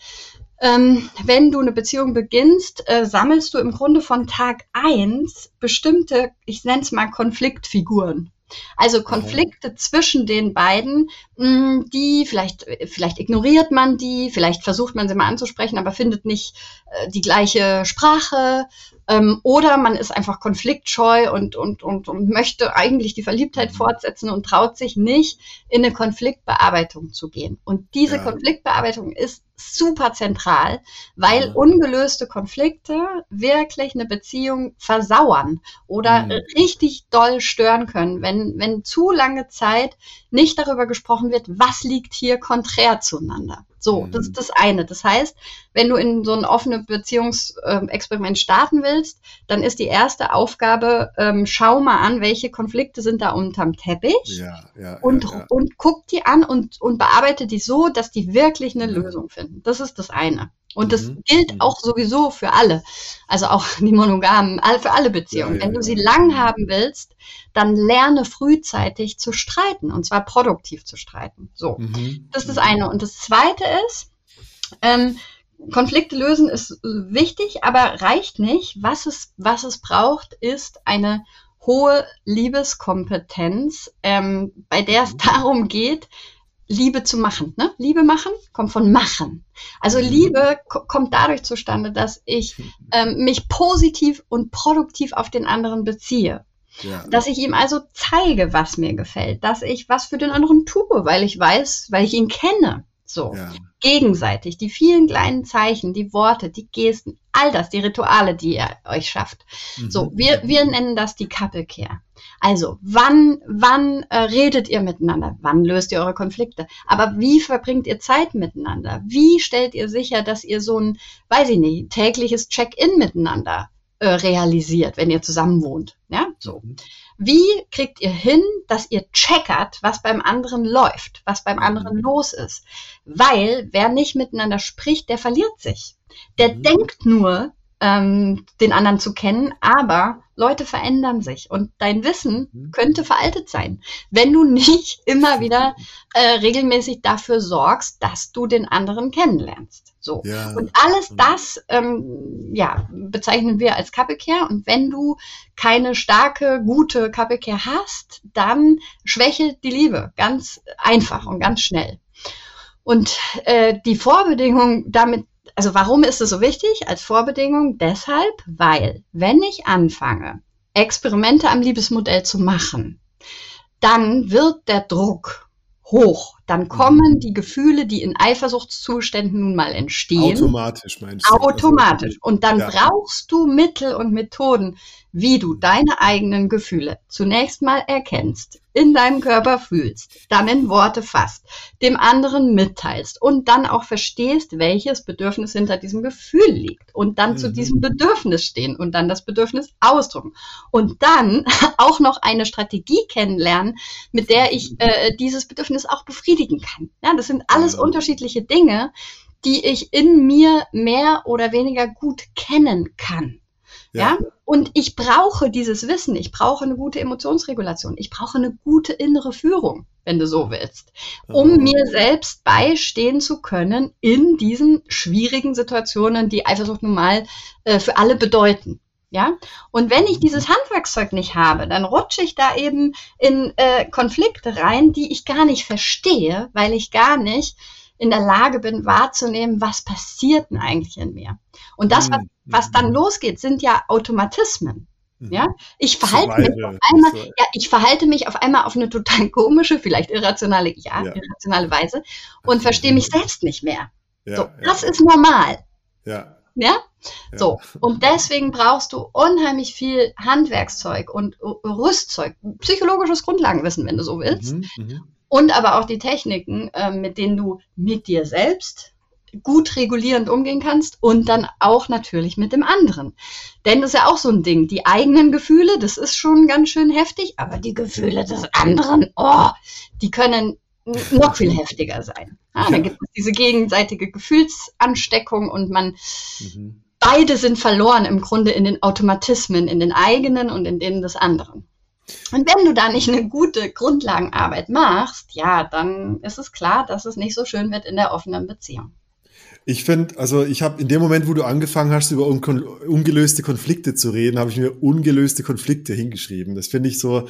ähm, wenn du eine Beziehung beginnst, äh, sammelst du im Grunde von Tag eins bestimmte, ich nenne es mal Konfliktfiguren. Also Konflikte zwischen den beiden, mh, die vielleicht, vielleicht ignoriert man die, vielleicht versucht man sie mal anzusprechen, aber findet nicht äh, die gleiche Sprache. Ähm, oder man ist einfach konfliktscheu und, und, und, und möchte eigentlich die Verliebtheit mhm. fortsetzen und traut sich nicht, in eine Konfliktbearbeitung zu gehen. Und diese ja. Konfliktbearbeitung ist super zentral, weil ungelöste Konflikte wirklich eine Beziehung versauern oder mhm. richtig doll stören können, wenn, wenn zu lange Zeit nicht darüber gesprochen wird, was liegt hier konträr zueinander. So, mhm. das ist das eine. Das heißt, wenn du in so ein offenes Beziehungsexperiment starten willst, dann ist die erste Aufgabe, ähm, schau mal an, welche Konflikte sind da unterm Teppich ja, ja, und, ja, und guck die an und, und bearbeite die so, dass die wirklich eine Lösung finden. Das ist das eine. Und das mhm. gilt mhm. auch sowieso für alle. Also auch die Monogamen, für alle Beziehungen. Ja, ja, Wenn du sie lang haben willst, dann lerne frühzeitig zu streiten. Und zwar produktiv zu streiten. So. Mhm. Das ist das eine. Und das zweite ist, ähm, Konflikte lösen ist wichtig, aber reicht nicht. Was es, was es braucht, ist eine hohe Liebeskompetenz, ähm, bei der es mhm. darum geht, Liebe zu machen. Ne? Liebe machen kommt von machen. Also mhm. Liebe kommt dadurch zustande, dass ich ähm, mich positiv und produktiv auf den anderen beziehe. Ja. Dass ich ihm also zeige, was mir gefällt, dass ich was für den anderen tue, weil ich weiß, weil ich ihn kenne. So, ja. gegenseitig, die vielen kleinen Zeichen, die Worte, die Gesten, all das, die Rituale, die ihr euch schafft. Mhm. So, wir, wir nennen das die Kappelkehr. Also, wann, wann äh, redet ihr miteinander? Wann löst ihr eure Konflikte? Aber wie verbringt ihr Zeit miteinander? Wie stellt ihr sicher, dass ihr so ein, weiß ich nicht, tägliches Check-in miteinander äh, realisiert, wenn ihr zusammen wohnt? Ja, so. Mhm. Wie kriegt ihr hin, dass ihr checkert, was beim anderen läuft, was beim anderen mhm. los ist? Weil wer nicht miteinander spricht, der verliert sich. Der mhm. denkt nur, ähm, den anderen zu kennen, aber Leute verändern sich und dein Wissen mhm. könnte veraltet sein, wenn du nicht immer wieder äh, regelmäßig dafür sorgst, dass du den anderen kennenlernst. So. Ja. Und alles das ähm, ja, bezeichnen wir als Kappelkehr. Und wenn du keine starke, gute Kappelkehr hast, dann schwächelt die Liebe ganz einfach und ganz schnell. Und äh, die Vorbedingung, damit also warum ist es so wichtig als Vorbedingung? Deshalb, weil wenn ich anfange, Experimente am Liebesmodell zu machen, dann wird der Druck hoch. Dann mhm. kommen die Gefühle, die in Eifersuchtszuständen nun mal entstehen. Automatisch meinst du? Automatisch. Und dann ja. brauchst du Mittel und Methoden, wie du deine eigenen Gefühle zunächst mal erkennst, in deinem Körper fühlst, dann in Worte fasst, dem anderen mitteilst und dann auch verstehst, welches Bedürfnis hinter diesem Gefühl liegt und dann mhm. zu diesem Bedürfnis stehen und dann das Bedürfnis ausdrücken und dann auch noch eine Strategie kennenlernen, mit der ich äh, dieses Bedürfnis auch befriedigen kann. Ja, das sind alles ja. unterschiedliche Dinge, die ich in mir mehr oder weniger gut kennen kann. Ja. ja. Und ich brauche dieses Wissen. Ich brauche eine gute Emotionsregulation. Ich brauche eine gute innere Führung, wenn du so willst, um oh. mir selbst beistehen zu können in diesen schwierigen Situationen, die Eifersucht nun mal äh, für alle bedeuten. Ja, und wenn ich dieses Handwerkszeug nicht habe, dann rutsche ich da eben in äh, Konflikte rein, die ich gar nicht verstehe, weil ich gar nicht in der Lage bin wahrzunehmen, was passiert denn eigentlich in mir. Und das, was, mhm. was dann losgeht, sind ja Automatismen. Mhm. Ja, ich verhalte mich auf einmal, ja, ich verhalte mich auf einmal auf eine total komische, vielleicht irrationale, ja, ja. irrationale Weise und verstehe mich selbst nicht mehr. Ja, so, das ist normal. Ja. Ja? So. Und deswegen brauchst du unheimlich viel Handwerkszeug und Rüstzeug, psychologisches Grundlagenwissen, wenn du so willst. Mhm, mhm und aber auch die Techniken, äh, mit denen du mit dir selbst gut regulierend umgehen kannst und dann auch natürlich mit dem anderen. Denn das ist ja auch so ein Ding. Die eigenen Gefühle, das ist schon ganz schön heftig, aber die Gefühle des anderen, oh, die können noch viel heftiger sein. Ah, dann gibt es diese gegenseitige Gefühlsansteckung und man mhm. beide sind verloren im Grunde in den Automatismen, in den eigenen und in denen des anderen. Und wenn du da nicht eine gute Grundlagenarbeit machst, ja, dann ist es klar, dass es nicht so schön wird in der offenen Beziehung. Ich finde, also ich habe in dem Moment, wo du angefangen hast, über un ungelöste Konflikte zu reden, habe ich mir ungelöste Konflikte hingeschrieben. Das finde ich so,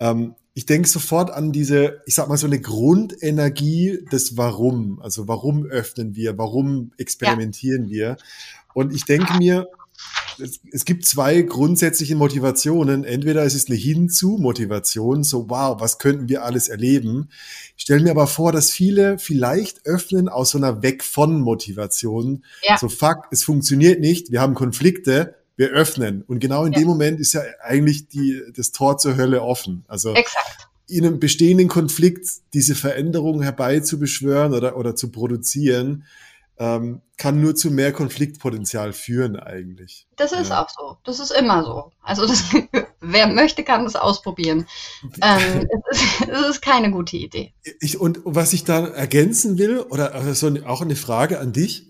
ähm, ich denke sofort an diese, ich sag mal so eine Grundenergie des Warum. Also warum öffnen wir, warum experimentieren ja. wir? Und ich denke mir, es, es, gibt zwei grundsätzliche Motivationen. Entweder es ist eine Hinzu-Motivation, so wow, was könnten wir alles erleben? Ich stelle mir aber vor, dass viele vielleicht öffnen aus so einer Weg von Motivation. Ja. So fuck, es funktioniert nicht, wir haben Konflikte, wir öffnen. Und genau in ja. dem Moment ist ja eigentlich die, das Tor zur Hölle offen. Also Exakt. in einem bestehenden Konflikt diese Veränderung herbeizubeschwören oder, oder zu produzieren, ähm, kann nur zu mehr Konfliktpotenzial führen eigentlich. Das ist ja. auch so. Das ist immer so. Also das, wer möchte, kann das ausprobieren. Ähm, es, ist, es, ist, keine gute Idee. Ich, und was ich da ergänzen will, oder also auch eine Frage an dich.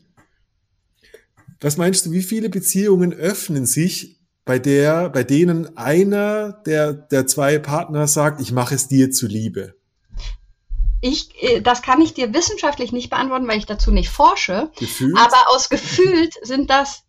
Was meinst du, wie viele Beziehungen öffnen sich, bei der, bei denen einer der, der zwei Partner sagt, ich mache es dir zuliebe? Ich, äh, das kann ich dir wissenschaftlich nicht beantworten, weil ich dazu nicht forsche. Gefühlt? Aber aus gefühlt sind das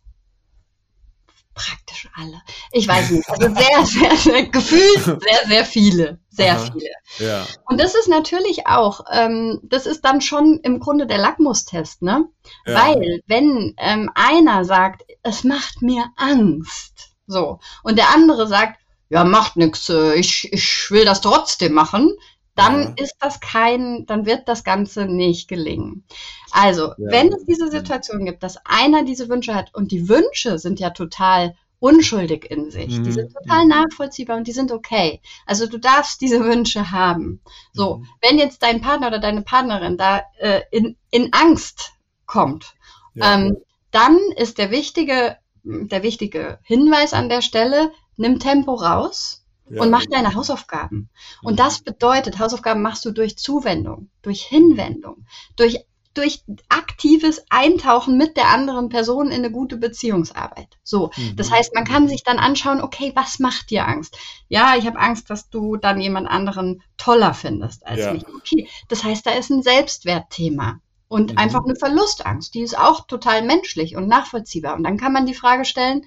praktisch alle. Ich weiß nicht. Also sehr, sehr, sehr gefühlt sehr, sehr viele. Sehr Aha, viele. Ja. Und das ist natürlich auch, ähm, das ist dann schon im Grunde der Lackmustest, ne? Ja. Weil, wenn ähm, einer sagt, es macht mir Angst, so, und der andere sagt, ja, macht nichts, äh, ich, ich will das trotzdem machen, dann ist das kein, dann wird das Ganze nicht gelingen. Also, ja. wenn es diese Situation gibt, dass einer diese Wünsche hat und die Wünsche sind ja total unschuldig in sich, mhm. die sind total mhm. nachvollziehbar und die sind okay. Also du darfst diese Wünsche haben. So, mhm. wenn jetzt dein Partner oder deine Partnerin da äh, in, in Angst kommt, ja. ähm, dann ist der wichtige, der wichtige Hinweis an der Stelle, nimm Tempo raus ja. und mach deine Hausaufgaben. Und mhm. das bedeutet, Hausaufgaben machst du durch Zuwendung, durch Hinwendung, durch durch aktives Eintauchen mit der anderen Person in eine gute Beziehungsarbeit. So, mhm. das heißt, man kann sich dann anschauen, okay, was macht dir Angst? Ja, ich habe Angst, dass du dann jemand anderen toller findest als ja. mich. Okay, das heißt, da ist ein Selbstwertthema und mhm. einfach eine Verlustangst, die ist auch total menschlich und nachvollziehbar. Und dann kann man die Frage stellen,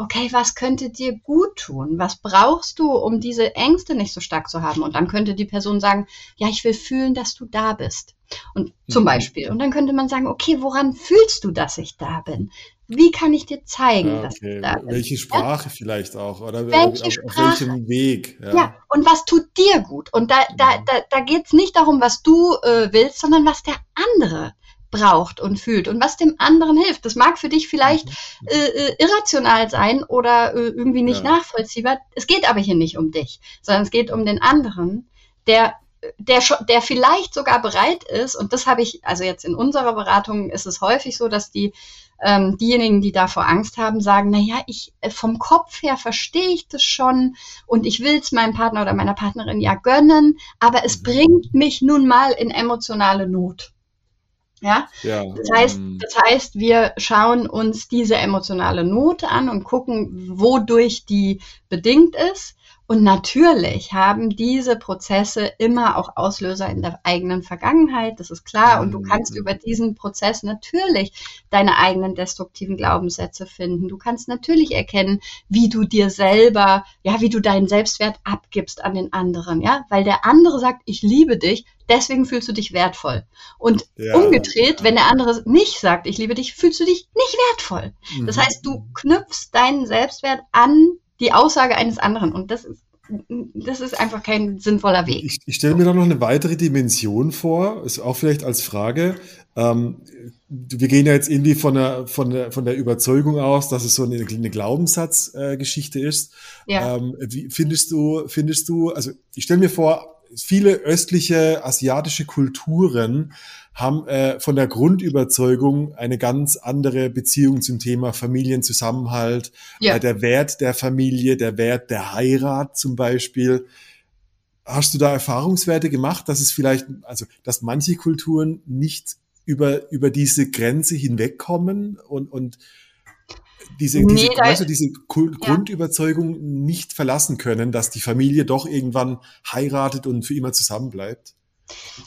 okay, was könnte dir gut tun? Was brauchst du, um diese Ängste nicht so stark zu haben? Und dann könnte die Person sagen, ja, ich will fühlen, dass du da bist. Und zum mhm. Beispiel. Und dann könnte man sagen, okay, woran fühlst du, dass ich da bin? Wie kann ich dir zeigen, okay. dass ich da bin? Welche Sprache ja? vielleicht auch oder welche auf, Sprache? auf welchem Weg? Ja. ja. und was tut dir gut? Und da, da, da, da geht es nicht darum, was du äh, willst, sondern was der andere braucht und fühlt und was dem anderen hilft. Das mag für dich vielleicht mhm. äh, äh, irrational sein oder äh, irgendwie nicht ja. nachvollziehbar. Es geht aber hier nicht um dich, sondern es geht um den anderen, der der, der vielleicht sogar bereit ist, und das habe ich, also jetzt in unserer Beratung ist es häufig so, dass die ähm, diejenigen, die davor Angst haben, sagen, na ja, ich äh, vom Kopf her verstehe ich das schon und ich will es meinem Partner oder meiner Partnerin ja gönnen, aber es mhm. bringt mich nun mal in emotionale Not. Ja? ja? Das heißt, ähm. das heißt, wir schauen uns diese emotionale Not an und gucken, wodurch die bedingt ist. Und natürlich haben diese Prozesse immer auch Auslöser in der eigenen Vergangenheit, das ist klar. Und du kannst über diesen Prozess natürlich deine eigenen destruktiven Glaubenssätze finden. Du kannst natürlich erkennen, wie du dir selber, ja, wie du deinen Selbstwert abgibst an den anderen, ja, weil der andere sagt, ich liebe dich, deswegen fühlst du dich wertvoll. Und ja, umgedreht, wenn der andere nicht sagt, ich liebe dich, fühlst du dich nicht wertvoll. Das mhm. heißt, du knüpfst deinen Selbstwert an die Aussage eines anderen. Und das ist, das ist einfach kein sinnvoller Weg. Ich, ich stelle mir da noch eine weitere Dimension vor, ist auch vielleicht als Frage. Ähm, wir gehen ja jetzt irgendwie von der, von der, von der Überzeugung aus, dass es so eine, eine Glaubenssatzgeschichte äh, ist. Ja. Ähm, wie findest du, findest du, also ich stelle mir vor, viele östliche asiatische Kulturen haben äh, von der Grundüberzeugung eine ganz andere Beziehung zum Thema Familienzusammenhalt, ja. äh, der Wert der Familie, der Wert der Heirat zum Beispiel. Hast du da Erfahrungswerte gemacht, dass es vielleicht, also dass manche Kulturen nicht über, über diese Grenze hinwegkommen und, und diese, nee, diese, weißt du, diese Grundüberzeugung nicht verlassen können, dass die Familie doch irgendwann heiratet und für immer zusammen bleibt?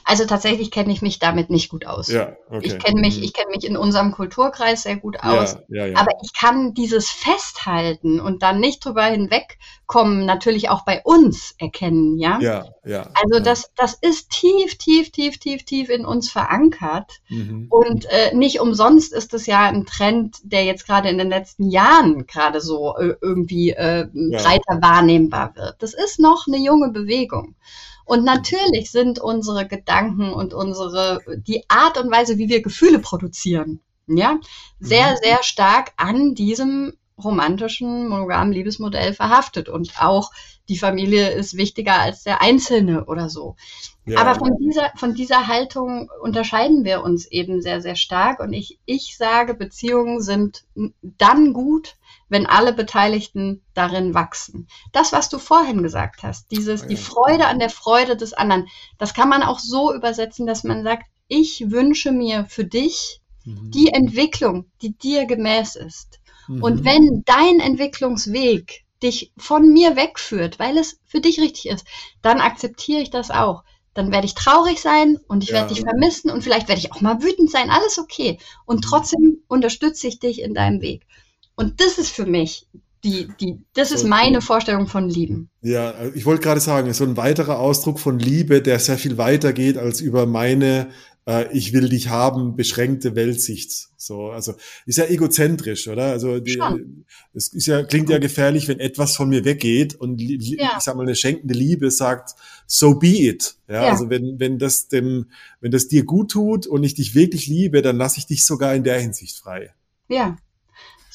Also tatsächlich kenne ich mich damit nicht gut aus. Ja, okay. Ich kenne mich, Mhm. ich kenne mich in unserem Kulturkreis sehr gut aus. Ja, ja. Aber ich kann dieses Festhalten und dann nicht drüber hinwegkommen, natürlich auch bei uns erkennen, ja. ja, ja. Also das, das ist tief, tief, tief, tief, tief in uns verankert. Mhm. Und äh, nicht umsonst ist es ja ein Trend, der jetzt gerade in den letzten Jahren gerade so äh, irgendwie äh, breiter wahrnehmbar wird. Das ist noch eine junge Bewegung. Und natürlich sind unsere Gedanken und unsere, die Art und Weise, wie wir Gefühle produzieren, ja, sehr, Mhm. sehr stark an diesem romantischen, monogamen Liebesmodell verhaftet. Und auch die Familie ist wichtiger als der Einzelne oder so. Ja. Aber von dieser, von dieser Haltung unterscheiden wir uns eben sehr, sehr stark. Und ich, ich sage, Beziehungen sind dann gut, wenn alle Beteiligten darin wachsen. Das, was du vorhin gesagt hast, dieses, die Freude an der Freude des anderen, das kann man auch so übersetzen, dass man sagt, ich wünsche mir für dich Mhm. die Entwicklung, die dir gemäß ist. Mhm. Und wenn dein Entwicklungsweg dich von mir wegführt, weil es für dich richtig ist, dann akzeptiere ich das auch. Dann werde ich traurig sein und ich Ja. werde dich vermissen und vielleicht werde ich auch mal wütend sein, alles okay. Und Mhm. trotzdem unterstütze ich dich in deinem Weg. Und das ist für mich die, die, das ist meine. Vorstellung von Lieben. Ja, also ich wollte gerade sagen, so ein weiterer Ausdruck von Liebe, der sehr viel weiter geht als über meine äh, ich will dich haben beschränkte Weltsicht. So, also ist ja egozentrisch, oder? Also die, es ist ja klingt ja gefährlich, wenn etwas von mir weggeht und Ja. ich sag mal eine schenkende Liebe sagt so be it. Ja, Ja. also wenn wenn das dem wenn das dir gut tut und ich dich wirklich liebe, dann lasse ich dich sogar in der Hinsicht frei. Ja.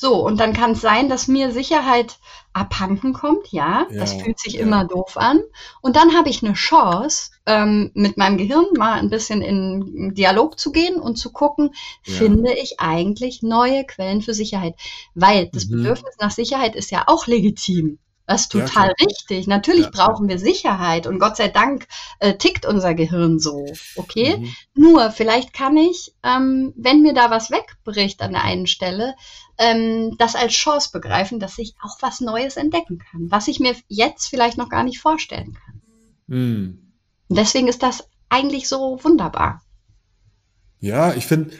So, und dann kann es sein, dass mir Sicherheit abhanden kommt, ja, das Ja, fühlt sich ja. immer doof an. Und dann habe ich eine Chance, ähm, mit meinem Gehirn mal ein bisschen in Dialog zu gehen und zu gucken, Ja. finde ich eigentlich neue Quellen für Sicherheit? Weil das Mhm. Bedürfnis nach Sicherheit ist ja auch legitim. Das ist Ja, total klar. richtig. Natürlich Ja. brauchen wir Sicherheit und Gott sei Dank äh, tickt unser Gehirn so. Okay? Mhm. Nur, vielleicht kann ich, ähm, wenn mir da was wegbricht an der einen Stelle, ähm, das als Chance begreifen, dass ich auch was Neues entdecken kann, was ich mir jetzt vielleicht noch gar nicht vorstellen kann. Mhm. Deswegen ist das eigentlich so wunderbar. Ja, ich finde,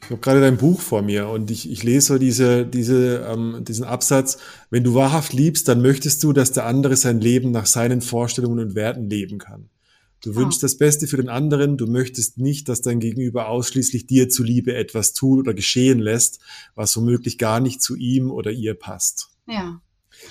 ich habe gerade dein Buch vor mir und ich, ich lese so diese, diese, ähm, diesen Absatz, wenn du wahrhaft liebst, dann möchtest du, dass der andere sein Leben nach seinen Vorstellungen und Werten leben kann. Du Ja. wünschst das Beste für den anderen, du möchtest nicht, dass dein Gegenüber ausschließlich dir zuliebe etwas tut oder geschehen lässt, was womöglich gar nicht zu ihm oder ihr passt. Ja.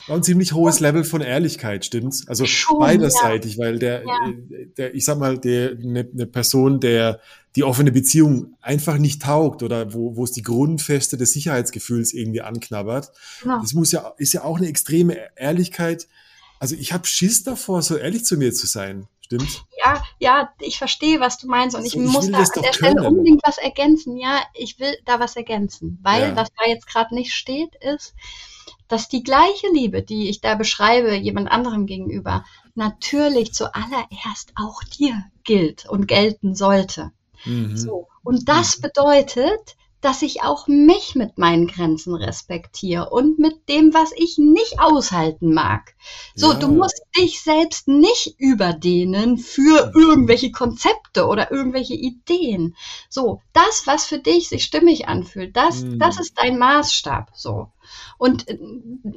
War ein ziemlich hohes Level von Ehrlichkeit, stimmt's? Also Schon, beiderseitig, weil der, Ja. äh, der, ich sag mal, der eine ne Person, der die offene Beziehung einfach nicht taugt oder wo, wo es die Grundfeste des Sicherheitsgefühls irgendwie anknabbert, Genau. das muss ja, ist ja auch eine extreme Ehrlichkeit. Also ich habe Schiss davor, so ehrlich zu mir zu sein, stimmt? Ja, ja, ich verstehe, was du meinst und ich So, ich muss da an der Stelle können. unbedingt was ergänzen. Ja, ich will da was ergänzen, weil Ja. was da jetzt gerade nicht steht, ist, dass die gleiche Liebe, die ich da beschreibe, jemand anderem gegenüber, natürlich zuallererst auch dir gilt und gelten sollte. Mhm. So. Und das bedeutet, dass ich auch mich mit meinen Grenzen respektiere und mit dem, was ich nicht aushalten mag. So, Ja. du musst dich selbst nicht überdehnen für irgendwelche Konzepte oder irgendwelche Ideen. So, das, was für dich sich stimmig anfühlt, das, Mhm. das ist dein Maßstab. So. Und äh,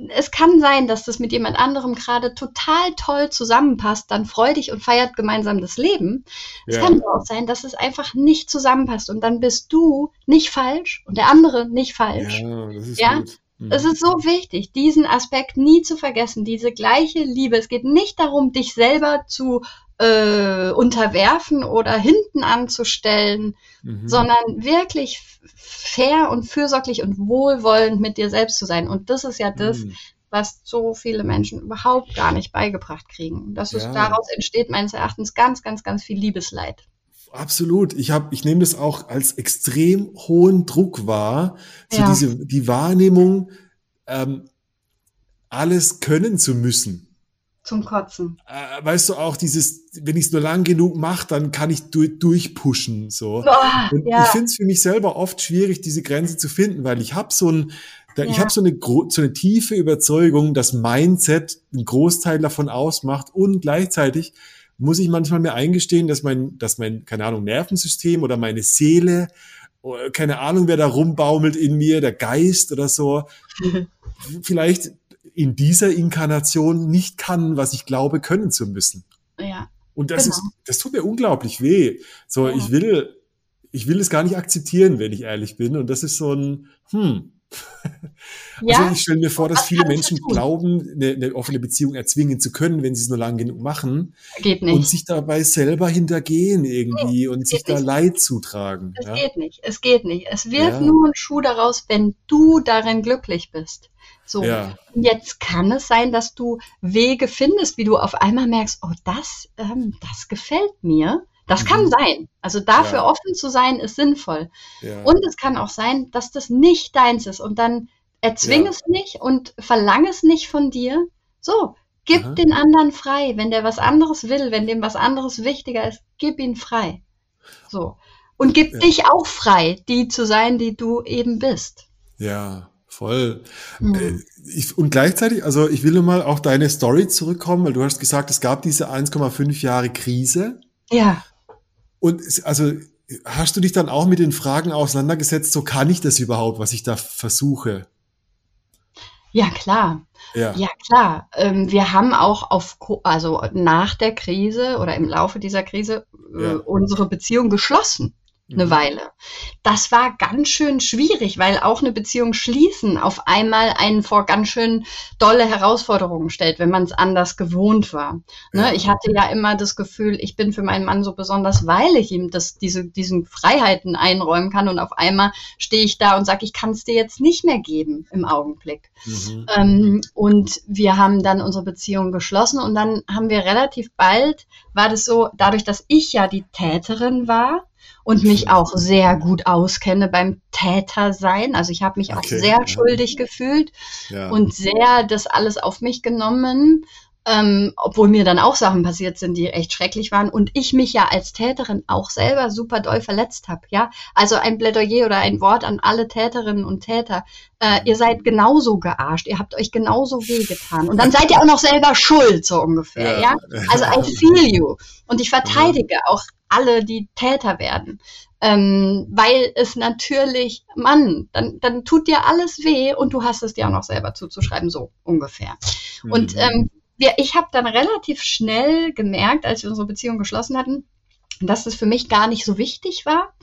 es kann sein, dass das mit jemand anderem gerade total toll zusammenpasst, dann freu dich und feiert gemeinsam das Leben. Es Ja. kann aber auch sein, dass es einfach nicht zusammenpasst und dann bist du nicht falsch und der andere nicht falsch. Ja, das ist Ja, gut. Mhm. Es ist so wichtig, diesen Aspekt nie zu vergessen, diese gleiche Liebe. Es geht nicht darum, dich selber zu äh, unterwerfen oder hinten anzustellen, Mhm. sondern wirklich fair und fürsorglich und wohlwollend mit dir selbst zu sein. Und das ist ja das, Mhm. was so viele Menschen überhaupt gar nicht beigebracht kriegen. Das ist, Ja. daraus entsteht meines Erachtens ganz, ganz, ganz viel Liebesleid. Absolut. Ich habe, ich nehme das auch als extrem hohen Druck wahr, so Ja. diese die Wahrnehmung, ähm, alles können zu müssen. Zum Kotzen. Äh, weißt du auch dieses, wenn ich es nur lang genug mache, dann kann ich du durchpushen so. Boah, Und ja. ich finde es für mich selber oft schwierig, diese Grenze zu finden, weil ich habe so ein, da, ich Ja. habe so eine, so eine tiefe Überzeugung, dass Mindset einen Großteil davon ausmacht und gleichzeitig muss ich manchmal mir eingestehen, dass mein, dass mein, keine Ahnung, Nervensystem oder meine Seele, oh, keine Ahnung, wer da rumbaumelt in mir, der Geist oder so, vielleicht in dieser Inkarnation nicht kann, was ich glaube, können zu müssen. Ja. Und das genau. ist, das tut mir unglaublich weh. So, ja. ich will, ich will es gar nicht akzeptieren, wenn ich ehrlich bin. Und das ist so ein, hm, ja, also ich stelle mir vor, dass viele Menschen glauben, eine, eine, offene Beziehung erzwingen zu können, wenn sie es nur lang genug machen. Geht nicht. Und sich dabei selber hintergehen irgendwie nee, und sich da nicht. Leid zutragen. Es ja? geht nicht. Es geht nicht. Es wird ja. nur ein Schuh daraus, wenn du darin glücklich bist. So, ja. jetzt kann es sein, dass du Wege findest, wie du auf einmal merkst, oh, das, ähm, das gefällt mir. Das mhm. kann sein. Also dafür ja. offen zu sein, ist sinnvoll. Ja. Und es kann auch sein, dass das nicht deins ist. Und dann erzwing ja. es nicht und verlang es nicht von dir. So, gib Aha. den anderen frei. Wenn der was anderes will, wenn dem was anderes wichtiger ist, gib ihn frei. So. Und gib dich auch frei, die zu sein, die du eben bist. Ja, voll. Mhm. Ich, und gleichzeitig, also ich will nur mal auf deine Story zurückkommen, weil du hast gesagt, es gab diese 1,5 Jahre Krise. Ja. Und also hast du dich dann auch mit den Fragen auseinandergesetzt, so kann ich das überhaupt, was ich da versuche? Ja, klar. Ja, ja klar. Ähm, wir haben auch auf, also nach der Krise oder im Laufe dieser Krise äh, ja. unsere Beziehung geschlossen eine mhm. Weile. Das war ganz schön schwierig, weil auch eine Beziehung schließen auf einmal einen vor ganz schön dolle Herausforderungen stellt, wenn man es anders gewohnt war. Ne? Ich hatte ja immer das Gefühl, ich bin für meinen Mann so besonders, weil ich ihm das, diese, diesen Freiheiten einräumen kann und auf einmal stehe ich da und sage, ich kann es dir jetzt nicht mehr geben im Augenblick. Mhm. Ähm, und wir haben dann unsere Beziehung geschlossen und dann haben wir relativ bald, war das so, dadurch, dass ich ja die Täterin war, und mich auch sehr gut auskenne beim Täter sein. Also ich habe mich okay. auch sehr ja. schuldig gefühlt ja. und sehr das alles auf mich genommen ähm, obwohl mir dann auch Sachen passiert sind, die echt schrecklich waren und ich mich ja als Täterin auch selber super doll verletzt habe. Ja, also ein Plädoyer oder ein Wort an alle Täterinnen und Täter: äh, Ihr seid genauso gearscht, ihr habt euch genauso wehgetan und dann seid ihr auch noch selber schuld so ungefähr. Ja, ja? also I feel you und ich verteidige auch alle, die Täter werden. Ähm, weil es natürlich, Mann, dann, dann tut dir alles weh und du hast es dir auch noch selber zuzuschreiben, so ungefähr. Und mhm. ähm, wir, ich habe dann relativ schnell gemerkt, als wir unsere Beziehung geschlossen hatten, dass das für mich gar nicht so wichtig war,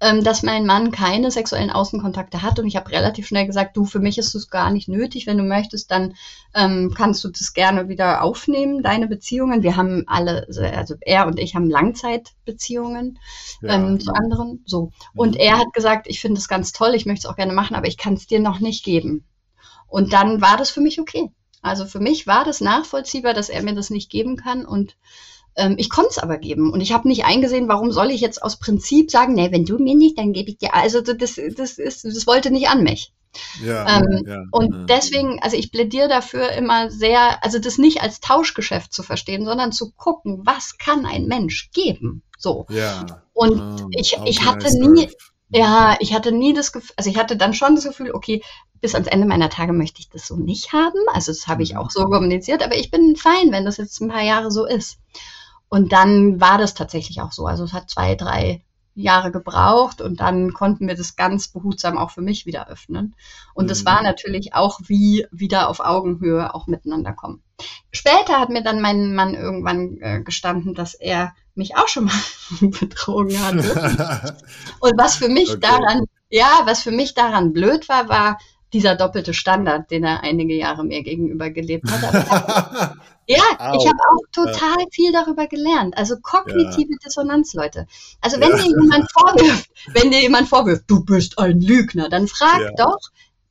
ähm, dass mein Mann keine sexuellen Außenkontakte hat. Und ich habe relativ schnell gesagt, du, für mich ist es gar nicht nötig. Wenn du möchtest, dann ähm, kannst du das gerne wieder aufnehmen, deine Beziehungen. Wir haben alle, also er und ich haben Langzeitbeziehungen ja, ähm, zu anderen. So. Und mhm. er hat gesagt, ich finde es ganz toll, ich möchte es auch gerne machen, aber ich kann es dir noch nicht geben. Und dann war das für mich okay. Also für mich war das nachvollziehbar, dass er mir das nicht geben kann und ähm, ich konnte es aber geben. Und ich habe nicht eingesehen, warum soll ich jetzt aus Prinzip sagen, nee, wenn du mir nicht, dann gebe ich dir. Also das, das, ist, das wollte nicht an mich. Ja, ähm, ja, und ja. deswegen, also ich plädiere dafür immer sehr, also das nicht als Tauschgeschäft zu verstehen, sondern zu gucken, was kann ein Mensch geben. So. Ja. Und um, ich, ich hatte nie, ja, ich hatte nie das Gefühl, also ich hatte dann schon das Gefühl, okay, bis ans Ende meiner Tage möchte ich das so nicht haben. Also das habe ich auch so kommuniziert, aber ich bin fein, wenn das jetzt ein paar Jahre so ist. Und dann war das tatsächlich auch so. Also es hat zwei, drei Jahre gebraucht und dann konnten wir das ganz behutsam auch für mich wieder öffnen. Und mhm. das war natürlich auch wie wieder auf Augenhöhe auch miteinander kommen. Später hat mir dann mein Mann irgendwann äh, gestanden, dass er mich auch schon mal betrogen hatte. und was für mich okay. daran, ja, was für mich daran blöd war, war, dieser doppelte Standard, den er einige Jahre mir gegenüber gelebt hat. ja, Au. ich habe auch total viel darüber gelernt. Also kognitive ja. Dissonanz, Leute. Also wenn ja. dir jemand vorwirft, wenn dir jemand vorwirft, du bist ein Lügner, dann frag ja. doch,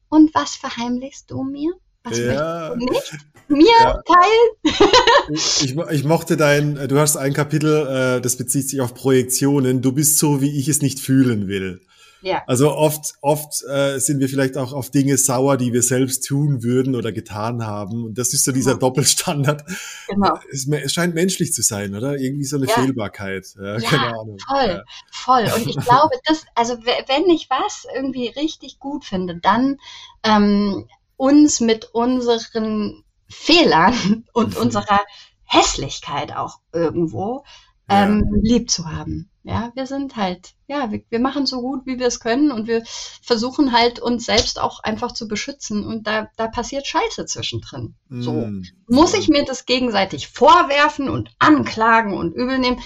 und was verheimlichst du mir? Was ja. möchtest du nicht mir ja. teilen? ich, ich, mochte dein, du hast ein Kapitel, äh, das bezieht sich auf Projektionen. Du bist so, wie ich es nicht fühlen will. Ja. Also oft, oft äh, sind wir vielleicht auch auf Dinge sauer, die wir selbst tun würden oder getan haben. Und das ist so dieser genau. Doppelstandard. Genau. Es, es, scheint menschlich zu sein, oder? Irgendwie so eine ja. Fehlbarkeit. Ja, ja, keine Ahnung. Voll, voll. Und ich glaube, das, also wenn ich was irgendwie richtig gut finde, dann ähm, uns mit unseren Fehlern und mhm. unserer Hässlichkeit auch irgendwo ähm, lieb zu haben. Ja, wir sind halt, ja, wir, wir machen so gut, wie wir es können und wir versuchen halt uns selbst auch einfach zu beschützen und da, da passiert Scheiße zwischendrin. So. Mm. Muss ich mir das gegenseitig vorwerfen und anklagen und übel nehmen?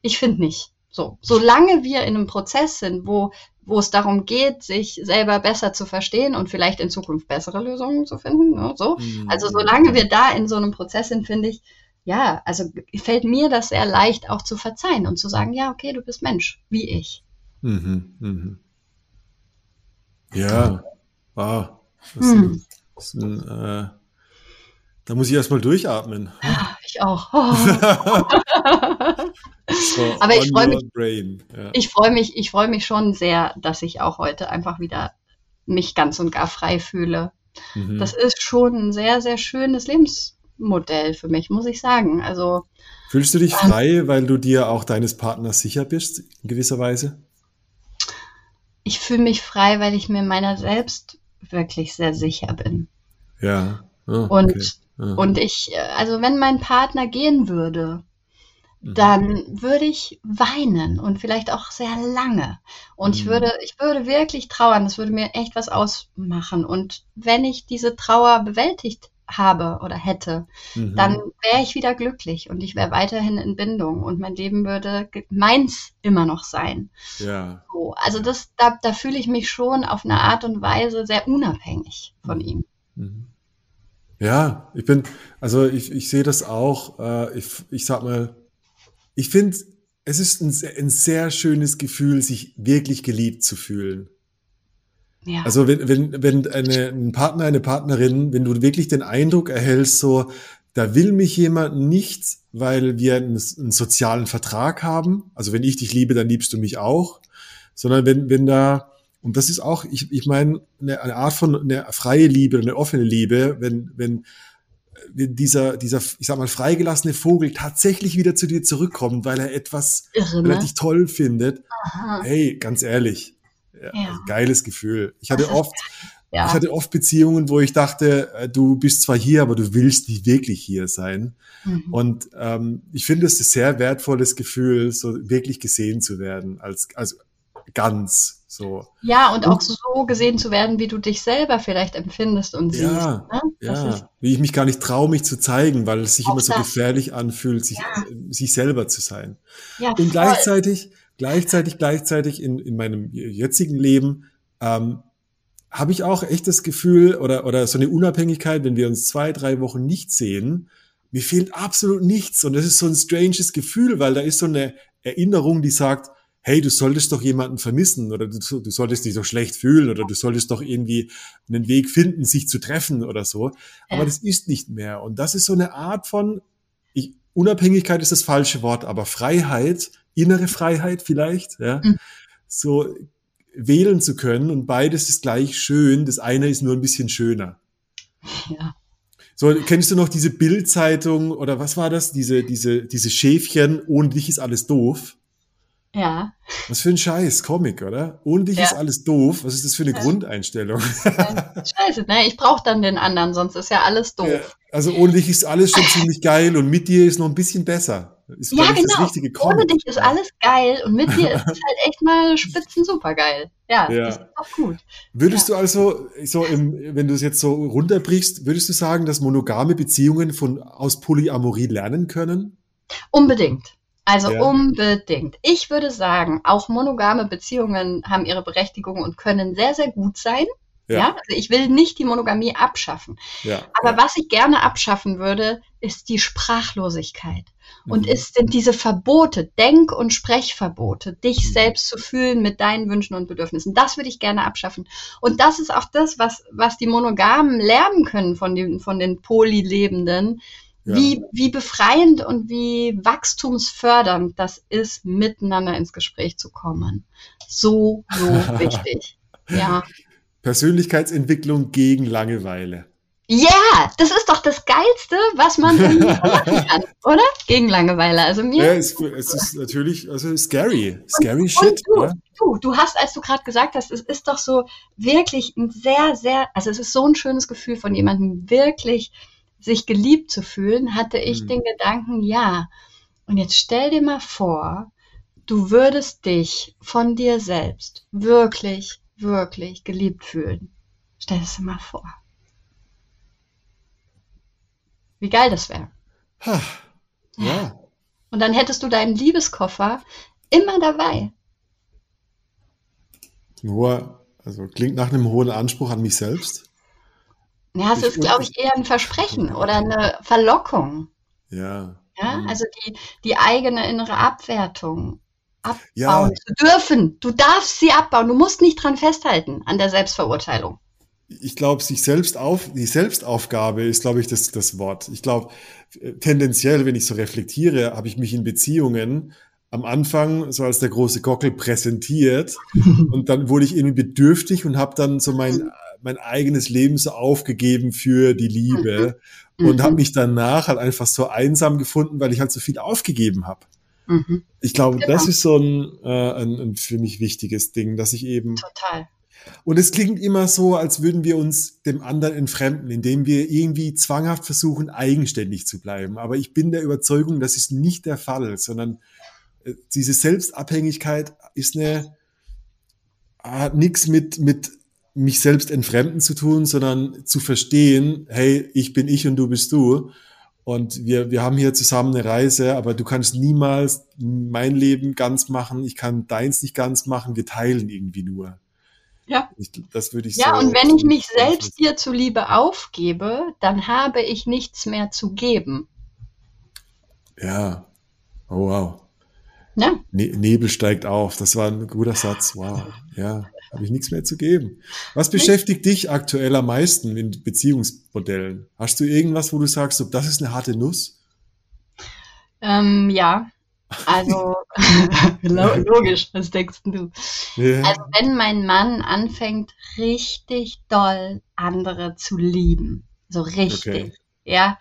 Ich finde nicht. So. Solange wir in einem Prozess sind, wo, wo es darum geht, sich selber besser zu verstehen und vielleicht in Zukunft bessere Lösungen zu finden, ne, so. Mm. Also solange wir da in so einem Prozess sind, finde ich, ja, also fällt mir das sehr leicht auch zu verzeihen und zu sagen, ja, okay, du bist Mensch, wie ich. Mhm, mhm. Ja, wow. Das hm. ist ein, äh, da muss ich erstmal durchatmen. Ja, ich auch. Oh. so Aber ich freue mich, ja. ich freue mich, ich freue mich schon sehr, dass ich auch heute einfach wieder mich ganz und gar frei fühle. Mhm. Das ist schon ein sehr, sehr schönes Lebens Modell für mich, muss ich sagen. Also Fühlst du dich ähm, frei, weil du dir auch deines Partners sicher bist, in gewisser Weise? Ich fühle mich frei, weil ich mir meiner selbst wirklich sehr sicher bin. Ja. Oh, und, okay. ja. und ich, also wenn mein Partner gehen würde, mhm. dann würde ich weinen und vielleicht auch sehr lange. Und mhm. ich würde, ich würde wirklich trauern. Das würde mir echt was ausmachen. Und wenn ich diese Trauer bewältigt habe oder hätte, mhm. dann wäre ich wieder glücklich und ich wäre weiterhin in Bindung und mein Leben würde meins immer noch sein. Ja. So, also das, da, da fühle ich mich schon auf eine Art und Weise sehr unabhängig von ihm. Mhm. Ja, ich bin, also ich, ich sehe das auch, äh, ich, ich sag mal, ich finde, es ist ein, ein sehr schönes Gefühl, sich wirklich geliebt zu fühlen. Ja. Also wenn, wenn, wenn eine, ein Partner, eine Partnerin, wenn du wirklich den Eindruck erhältst, so, da will mich jemand nicht, weil wir einen, einen sozialen Vertrag haben. Also wenn ich dich liebe, dann liebst du mich auch. Sondern wenn, wenn da, und das ist auch, ich, ich meine, eine, eine Art von eine freie Liebe, eine offene Liebe, wenn, wenn, wenn dieser, dieser, ich sag mal, freigelassene Vogel tatsächlich wieder zu dir zurückkommt, weil er etwas, Irre, ne? weil er dich toll findet. Aha. Hey, ganz ehrlich, ja, also geiles Gefühl. Ich hatte oft, ja. ich hatte oft Beziehungen, wo ich dachte, äh, du bist zwar hier, aber du willst nicht wirklich hier sein. Mhm. Und ähm, ich finde es ein sehr wertvolles Gefühl, so wirklich gesehen zu werden, als, als ganz so. Ja, und, und auch so gesehen zu werden, wie du dich selber vielleicht empfindest und siehst. Ja, ne? ja. wie ich mich gar nicht traue, mich zu zeigen, weil es sich immer so das. gefährlich anfühlt, sich, sich selber zu sein. Und gleichzeitig Gleichzeitig, gleichzeitig in, in meinem jetzigen Leben ähm, habe ich auch echt das Gefühl oder, oder so eine Unabhängigkeit, wenn wir uns zwei, drei Wochen nicht sehen, mir fehlt absolut nichts. Und das ist so ein stranges Gefühl, weil da ist so eine Erinnerung, die sagt, hey, du solltest doch jemanden vermissen oder du, du solltest dich doch schlecht fühlen oder du solltest doch irgendwie einen Weg finden, sich zu treffen oder so. Aber das ist nicht mehr. Und das ist so eine Art von, ich, Unabhängigkeit ist das falsche Wort, aber Freiheit, innere Freiheit vielleicht, ja, mhm. so wählen zu können und beides ist gleich schön, das eine ist nur ein bisschen schöner. Ja. So, kennst du noch diese Bildzeitung oder was war das? Diese, diese, diese Schäfchen, ohne dich ist alles doof. Ja. Was für ein Scheiß, Comic, oder? Ohne dich ja. ist alles doof. Was ist das für eine ja. Grundeinstellung? Scheiße, ne? Ich brauche dann den anderen, sonst ist ja alles doof. Also ohne dich ist alles schon ziemlich geil und mit dir ist noch ein bisschen besser. Ist ja, genau. Ohne dich ist alles geil und mit dir ist es halt echt mal spitzen super geil. Ja, ja. das ist auch gut. Würdest ja. du also, so im, wenn du es jetzt so runterbrichst, würdest du sagen, dass monogame Beziehungen von, aus Polyamorie lernen können? Unbedingt. Also ja. unbedingt. Ich würde sagen, auch monogame Beziehungen haben ihre Berechtigung und können sehr, sehr gut sein. Ja. ja. also ich will nicht die Monogamie abschaffen. Ja. Aber was ich gerne abschaffen würde, ist die Sprachlosigkeit. Und mhm. es sind diese Verbote, Denk- und Sprechverbote, dich mhm. selbst zu fühlen mit deinen Wünschen und Bedürfnissen. Das würde ich gerne abschaffen. Und das ist auch das, was, was die Monogamen lernen können von den, von den Polylebenden, ja. wie, wie befreiend und wie wachstumsfördernd das ist, miteinander ins Gespräch zu kommen. So, so wichtig. Ja. Persönlichkeitsentwicklung gegen Langeweile. Ja, das ist doch das Geilste, was man machen kann, oder? Gegen Langeweile. Also mir. Ja, es, es ist natürlich also scary, scary und, shit. Und du, du, du hast, als du gerade gesagt hast, es ist doch so wirklich ein sehr, sehr, also es ist so ein schönes Gefühl von jemandem wirklich sich geliebt zu fühlen, hatte ich mhm. den Gedanken, ja. Und jetzt stell dir mal vor, du würdest dich von dir selbst wirklich, wirklich geliebt fühlen. Stell es dir mal vor. Wie geil das wäre. Ja. Und dann hättest du deinen Liebeskoffer immer dabei. Nur, also klingt nach einem hohen Anspruch an mich selbst. Ja, es ich ist, glaube ich, eher ein Versprechen oder eine Verlockung. Ja. Ja, mhm. also die, die eigene innere Abwertung abbauen ja. zu dürfen. Du darfst sie abbauen. Du musst nicht dran festhalten an der Selbstverurteilung. Ich glaube, sich selbst auf, die Selbstaufgabe ist, glaube ich, das, das Wort. Ich glaube, tendenziell, wenn ich so reflektiere, habe ich mich in Beziehungen am Anfang so als der große Gockel präsentiert und dann wurde ich irgendwie bedürftig und habe dann so mein, mein eigenes Leben so aufgegeben für die Liebe mhm. und habe mich danach halt einfach so einsam gefunden, weil ich halt so viel aufgegeben habe. Mhm. Ich glaube, genau. das ist so ein, äh, ein, ein für mich wichtiges Ding, dass ich eben. Total. Und es klingt immer so, als würden wir uns dem anderen entfremden, indem wir irgendwie zwanghaft versuchen, eigenständig zu bleiben. Aber ich bin der Überzeugung, das ist nicht der Fall, sondern äh, diese Selbstabhängigkeit ist eine, hat nichts mit, mit mich selbst entfremden zu tun, sondern zu verstehen, hey, ich bin ich und du bist du. Und wir, wir haben hier zusammen eine Reise, aber du kannst niemals mein Leben ganz machen, ich kann deins nicht ganz machen, wir teilen irgendwie nur. Ja. Ich, das würde ich Ja, so und wenn ich mich selbst dir zuliebe aufgebe, dann habe ich nichts mehr zu geben. Ja. Oh, wow. Ja. Ne Nebel steigt auf. Das war ein guter Satz. Wow. Ja. Habe ich nichts mehr zu geben. Was beschäftigt dich aktuell am meisten in Beziehungsmodellen? Hast du irgendwas, wo du sagst, so, das ist eine harte Nuss? Ähm, ja, also logisch, was denkst du? Ja. Also wenn mein Mann anfängt, richtig doll andere zu lieben, so richtig, okay. ja,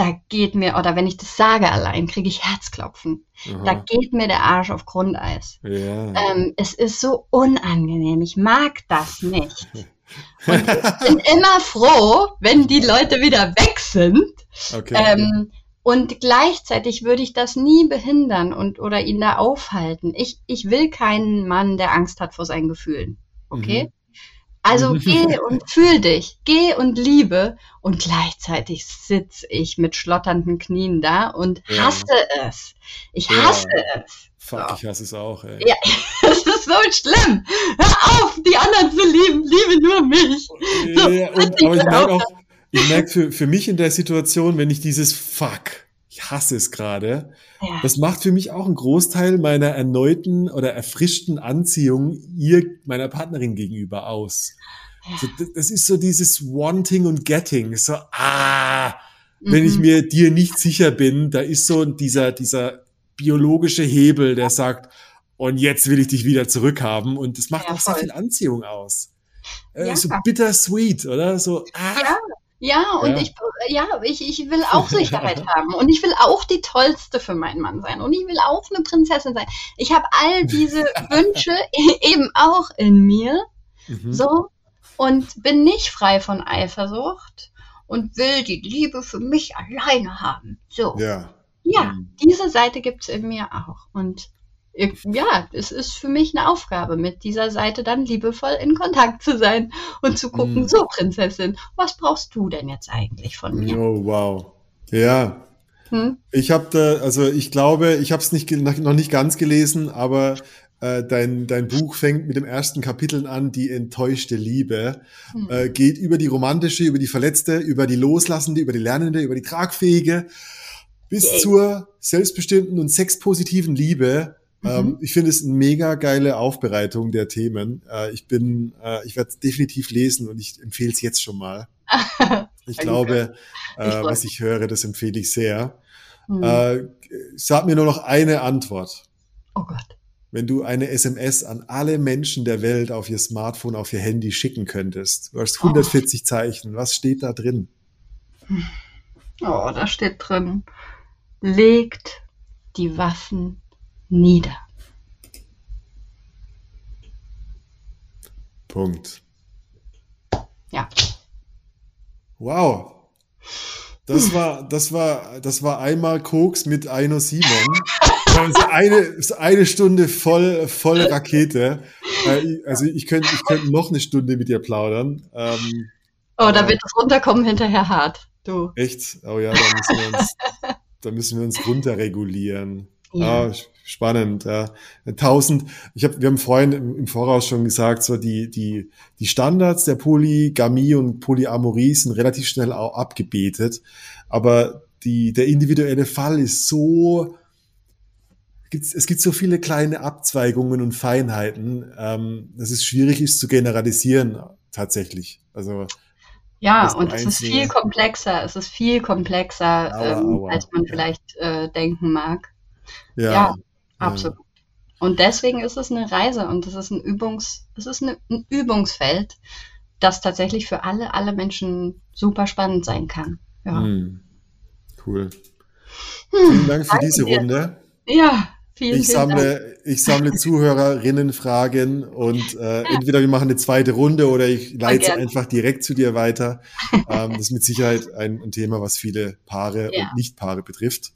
da geht mir, oder wenn ich das sage allein, kriege ich Herzklopfen. Aha. Da geht mir der Arsch auf Grundeis. Ja. Ähm, es ist so unangenehm. Ich mag das nicht. Und ich bin immer froh, wenn die Leute wieder weg sind. Okay. Ähm, und gleichzeitig würde ich das nie behindern und oder ihn da aufhalten. Ich, ich will keinen Mann, der Angst hat vor seinen Gefühlen. Okay? Mhm. Also geh und fühl dich, geh und liebe und gleichzeitig sitze ich mit schlotternden Knien da und hasse ja. es. Ich hasse ja. es. Fuck, so. ich hasse es auch, ey. Ja, es ist so schlimm. Hör auf, die anderen zu lieben, liebe nur mich. So, ja, und, aber ich merke auch, ich merke für, für mich in der Situation, wenn ich dieses Fuck, ich hasse es gerade, ja. das macht für mich auch einen Großteil meiner erneuten oder erfrischten Anziehung ihr, meiner Partnerin gegenüber aus. Ja. So, das ist so dieses Wanting und Getting. So, ah, mhm. wenn ich mhm. mir dir nicht sicher bin, da ist so dieser, dieser biologische Hebel, der sagt, und jetzt will ich dich wieder zurückhaben. Und das macht ja, auch voll. sehr viel Anziehung aus. Äh. So bittersweet, oder? So, ah, ja. Und ja. ich, ja, ich, ich will auch Sicherheit haben. Und ich will auch die Tollste für meinen Mann sein. Und ich will auch eine Prinzessin sein. Ich habe all diese Wünsche eben auch in mir. Mhm. So. Und bin nicht frei von Eifersucht und will die Liebe für mich alleine haben. So. Ja. Ja, mhm. diese Seite gibt es in mir auch. Und ja, es ist für mich eine Aufgabe, mit dieser Seite dann liebevoll in Kontakt zu sein und zu gucken, mm. so Prinzessin, was brauchst du denn jetzt eigentlich von mir? Oh, wow. Ja. Hm? Ich habe da, also ich glaube, ich habe es nicht, noch nicht ganz gelesen, aber äh, dein, dein Buch fängt mit dem ersten Kapitel an, die enttäuschte Liebe, hm. äh, geht über die romantische, über die verletzte, über die loslassende, über die lernende, über die tragfähige, bis okay. zur selbstbestimmten und sexpositiven Liebe mhm. ich finde es eine mega geile Aufbereitung der Themen. Äh, ich bin, äh, ich werde es definitiv lesen und ich empfehle es jetzt schon mal. ich glaube, ich äh, was ich höre, das empfehle ich sehr. Mhm. Sag mir nur noch eine Antwort. Oh Gott. Wenn du eine SMS an alle Menschen der Welt auf ihr Smartphone, auf ihr Handy schicken könntest, du hast 140 oh. Zeichen, was steht da drin? Oh, da steht drin, legt die Waffen nieder. Punkt. Ja. Wow. Das war, das war, das war einmal Koks mit Aino Simon. Also eine, eine Stunde voll, voll Rakete. Äh, also ich könnte, ich könnte noch eine Stunde mit dir plaudern. Ähm, oh, da wird das Runterkommen hinterher hart. Du. Echt? Oh ja, da müssen wir uns, da müssen wir uns runterregulieren. Ja. Ah, spannend, ja. Tausend, ich habe, wir haben vorhin im, Voraus schon gesagt, so die, die, die Standards der Polygamie und Polyamorie sind relativ schnell auch abgebetet. Aber die, der individuelle Fall ist so, gibt's, es gibt so viele kleine Abzweigungen und Feinheiten, ähm, dass es schwierig ist zu generalisieren, tatsächlich. Also, ja, und es ist viel komplexer, es ist viel komplexer, aua, ähm, aua. als man vielleicht äh, denken mag. Ja, ja absolut. Ja. Und deswegen ist es eine Reise und es ist ein Übungs, es ist eine, ein Übungsfeld, das tatsächlich für alle, alle Menschen super spannend sein kann. Ja. Hm. Cool. Hm, Vielen Dank für diese dir. Runde. Ja, vielen, ich vielen sammle, Dank. Ich sammle Zuhörerinnenfragen und äh, entweder wir machen eine zweite Runde oder ich leite einfach direkt zu dir weiter. Ähm, das ist mit Sicherheit ein, ein Thema, was viele Paare ja. und Nicht-Paare betrifft.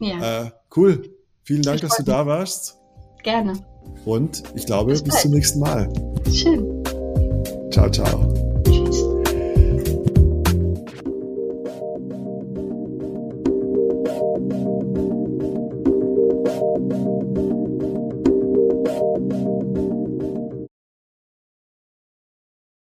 Ja. Äh, cool. Vielen Dank, dass du da warst. Gerne. Und ich glaube, bis, bis zum nächsten Mal. Schön. Ciao, ciao.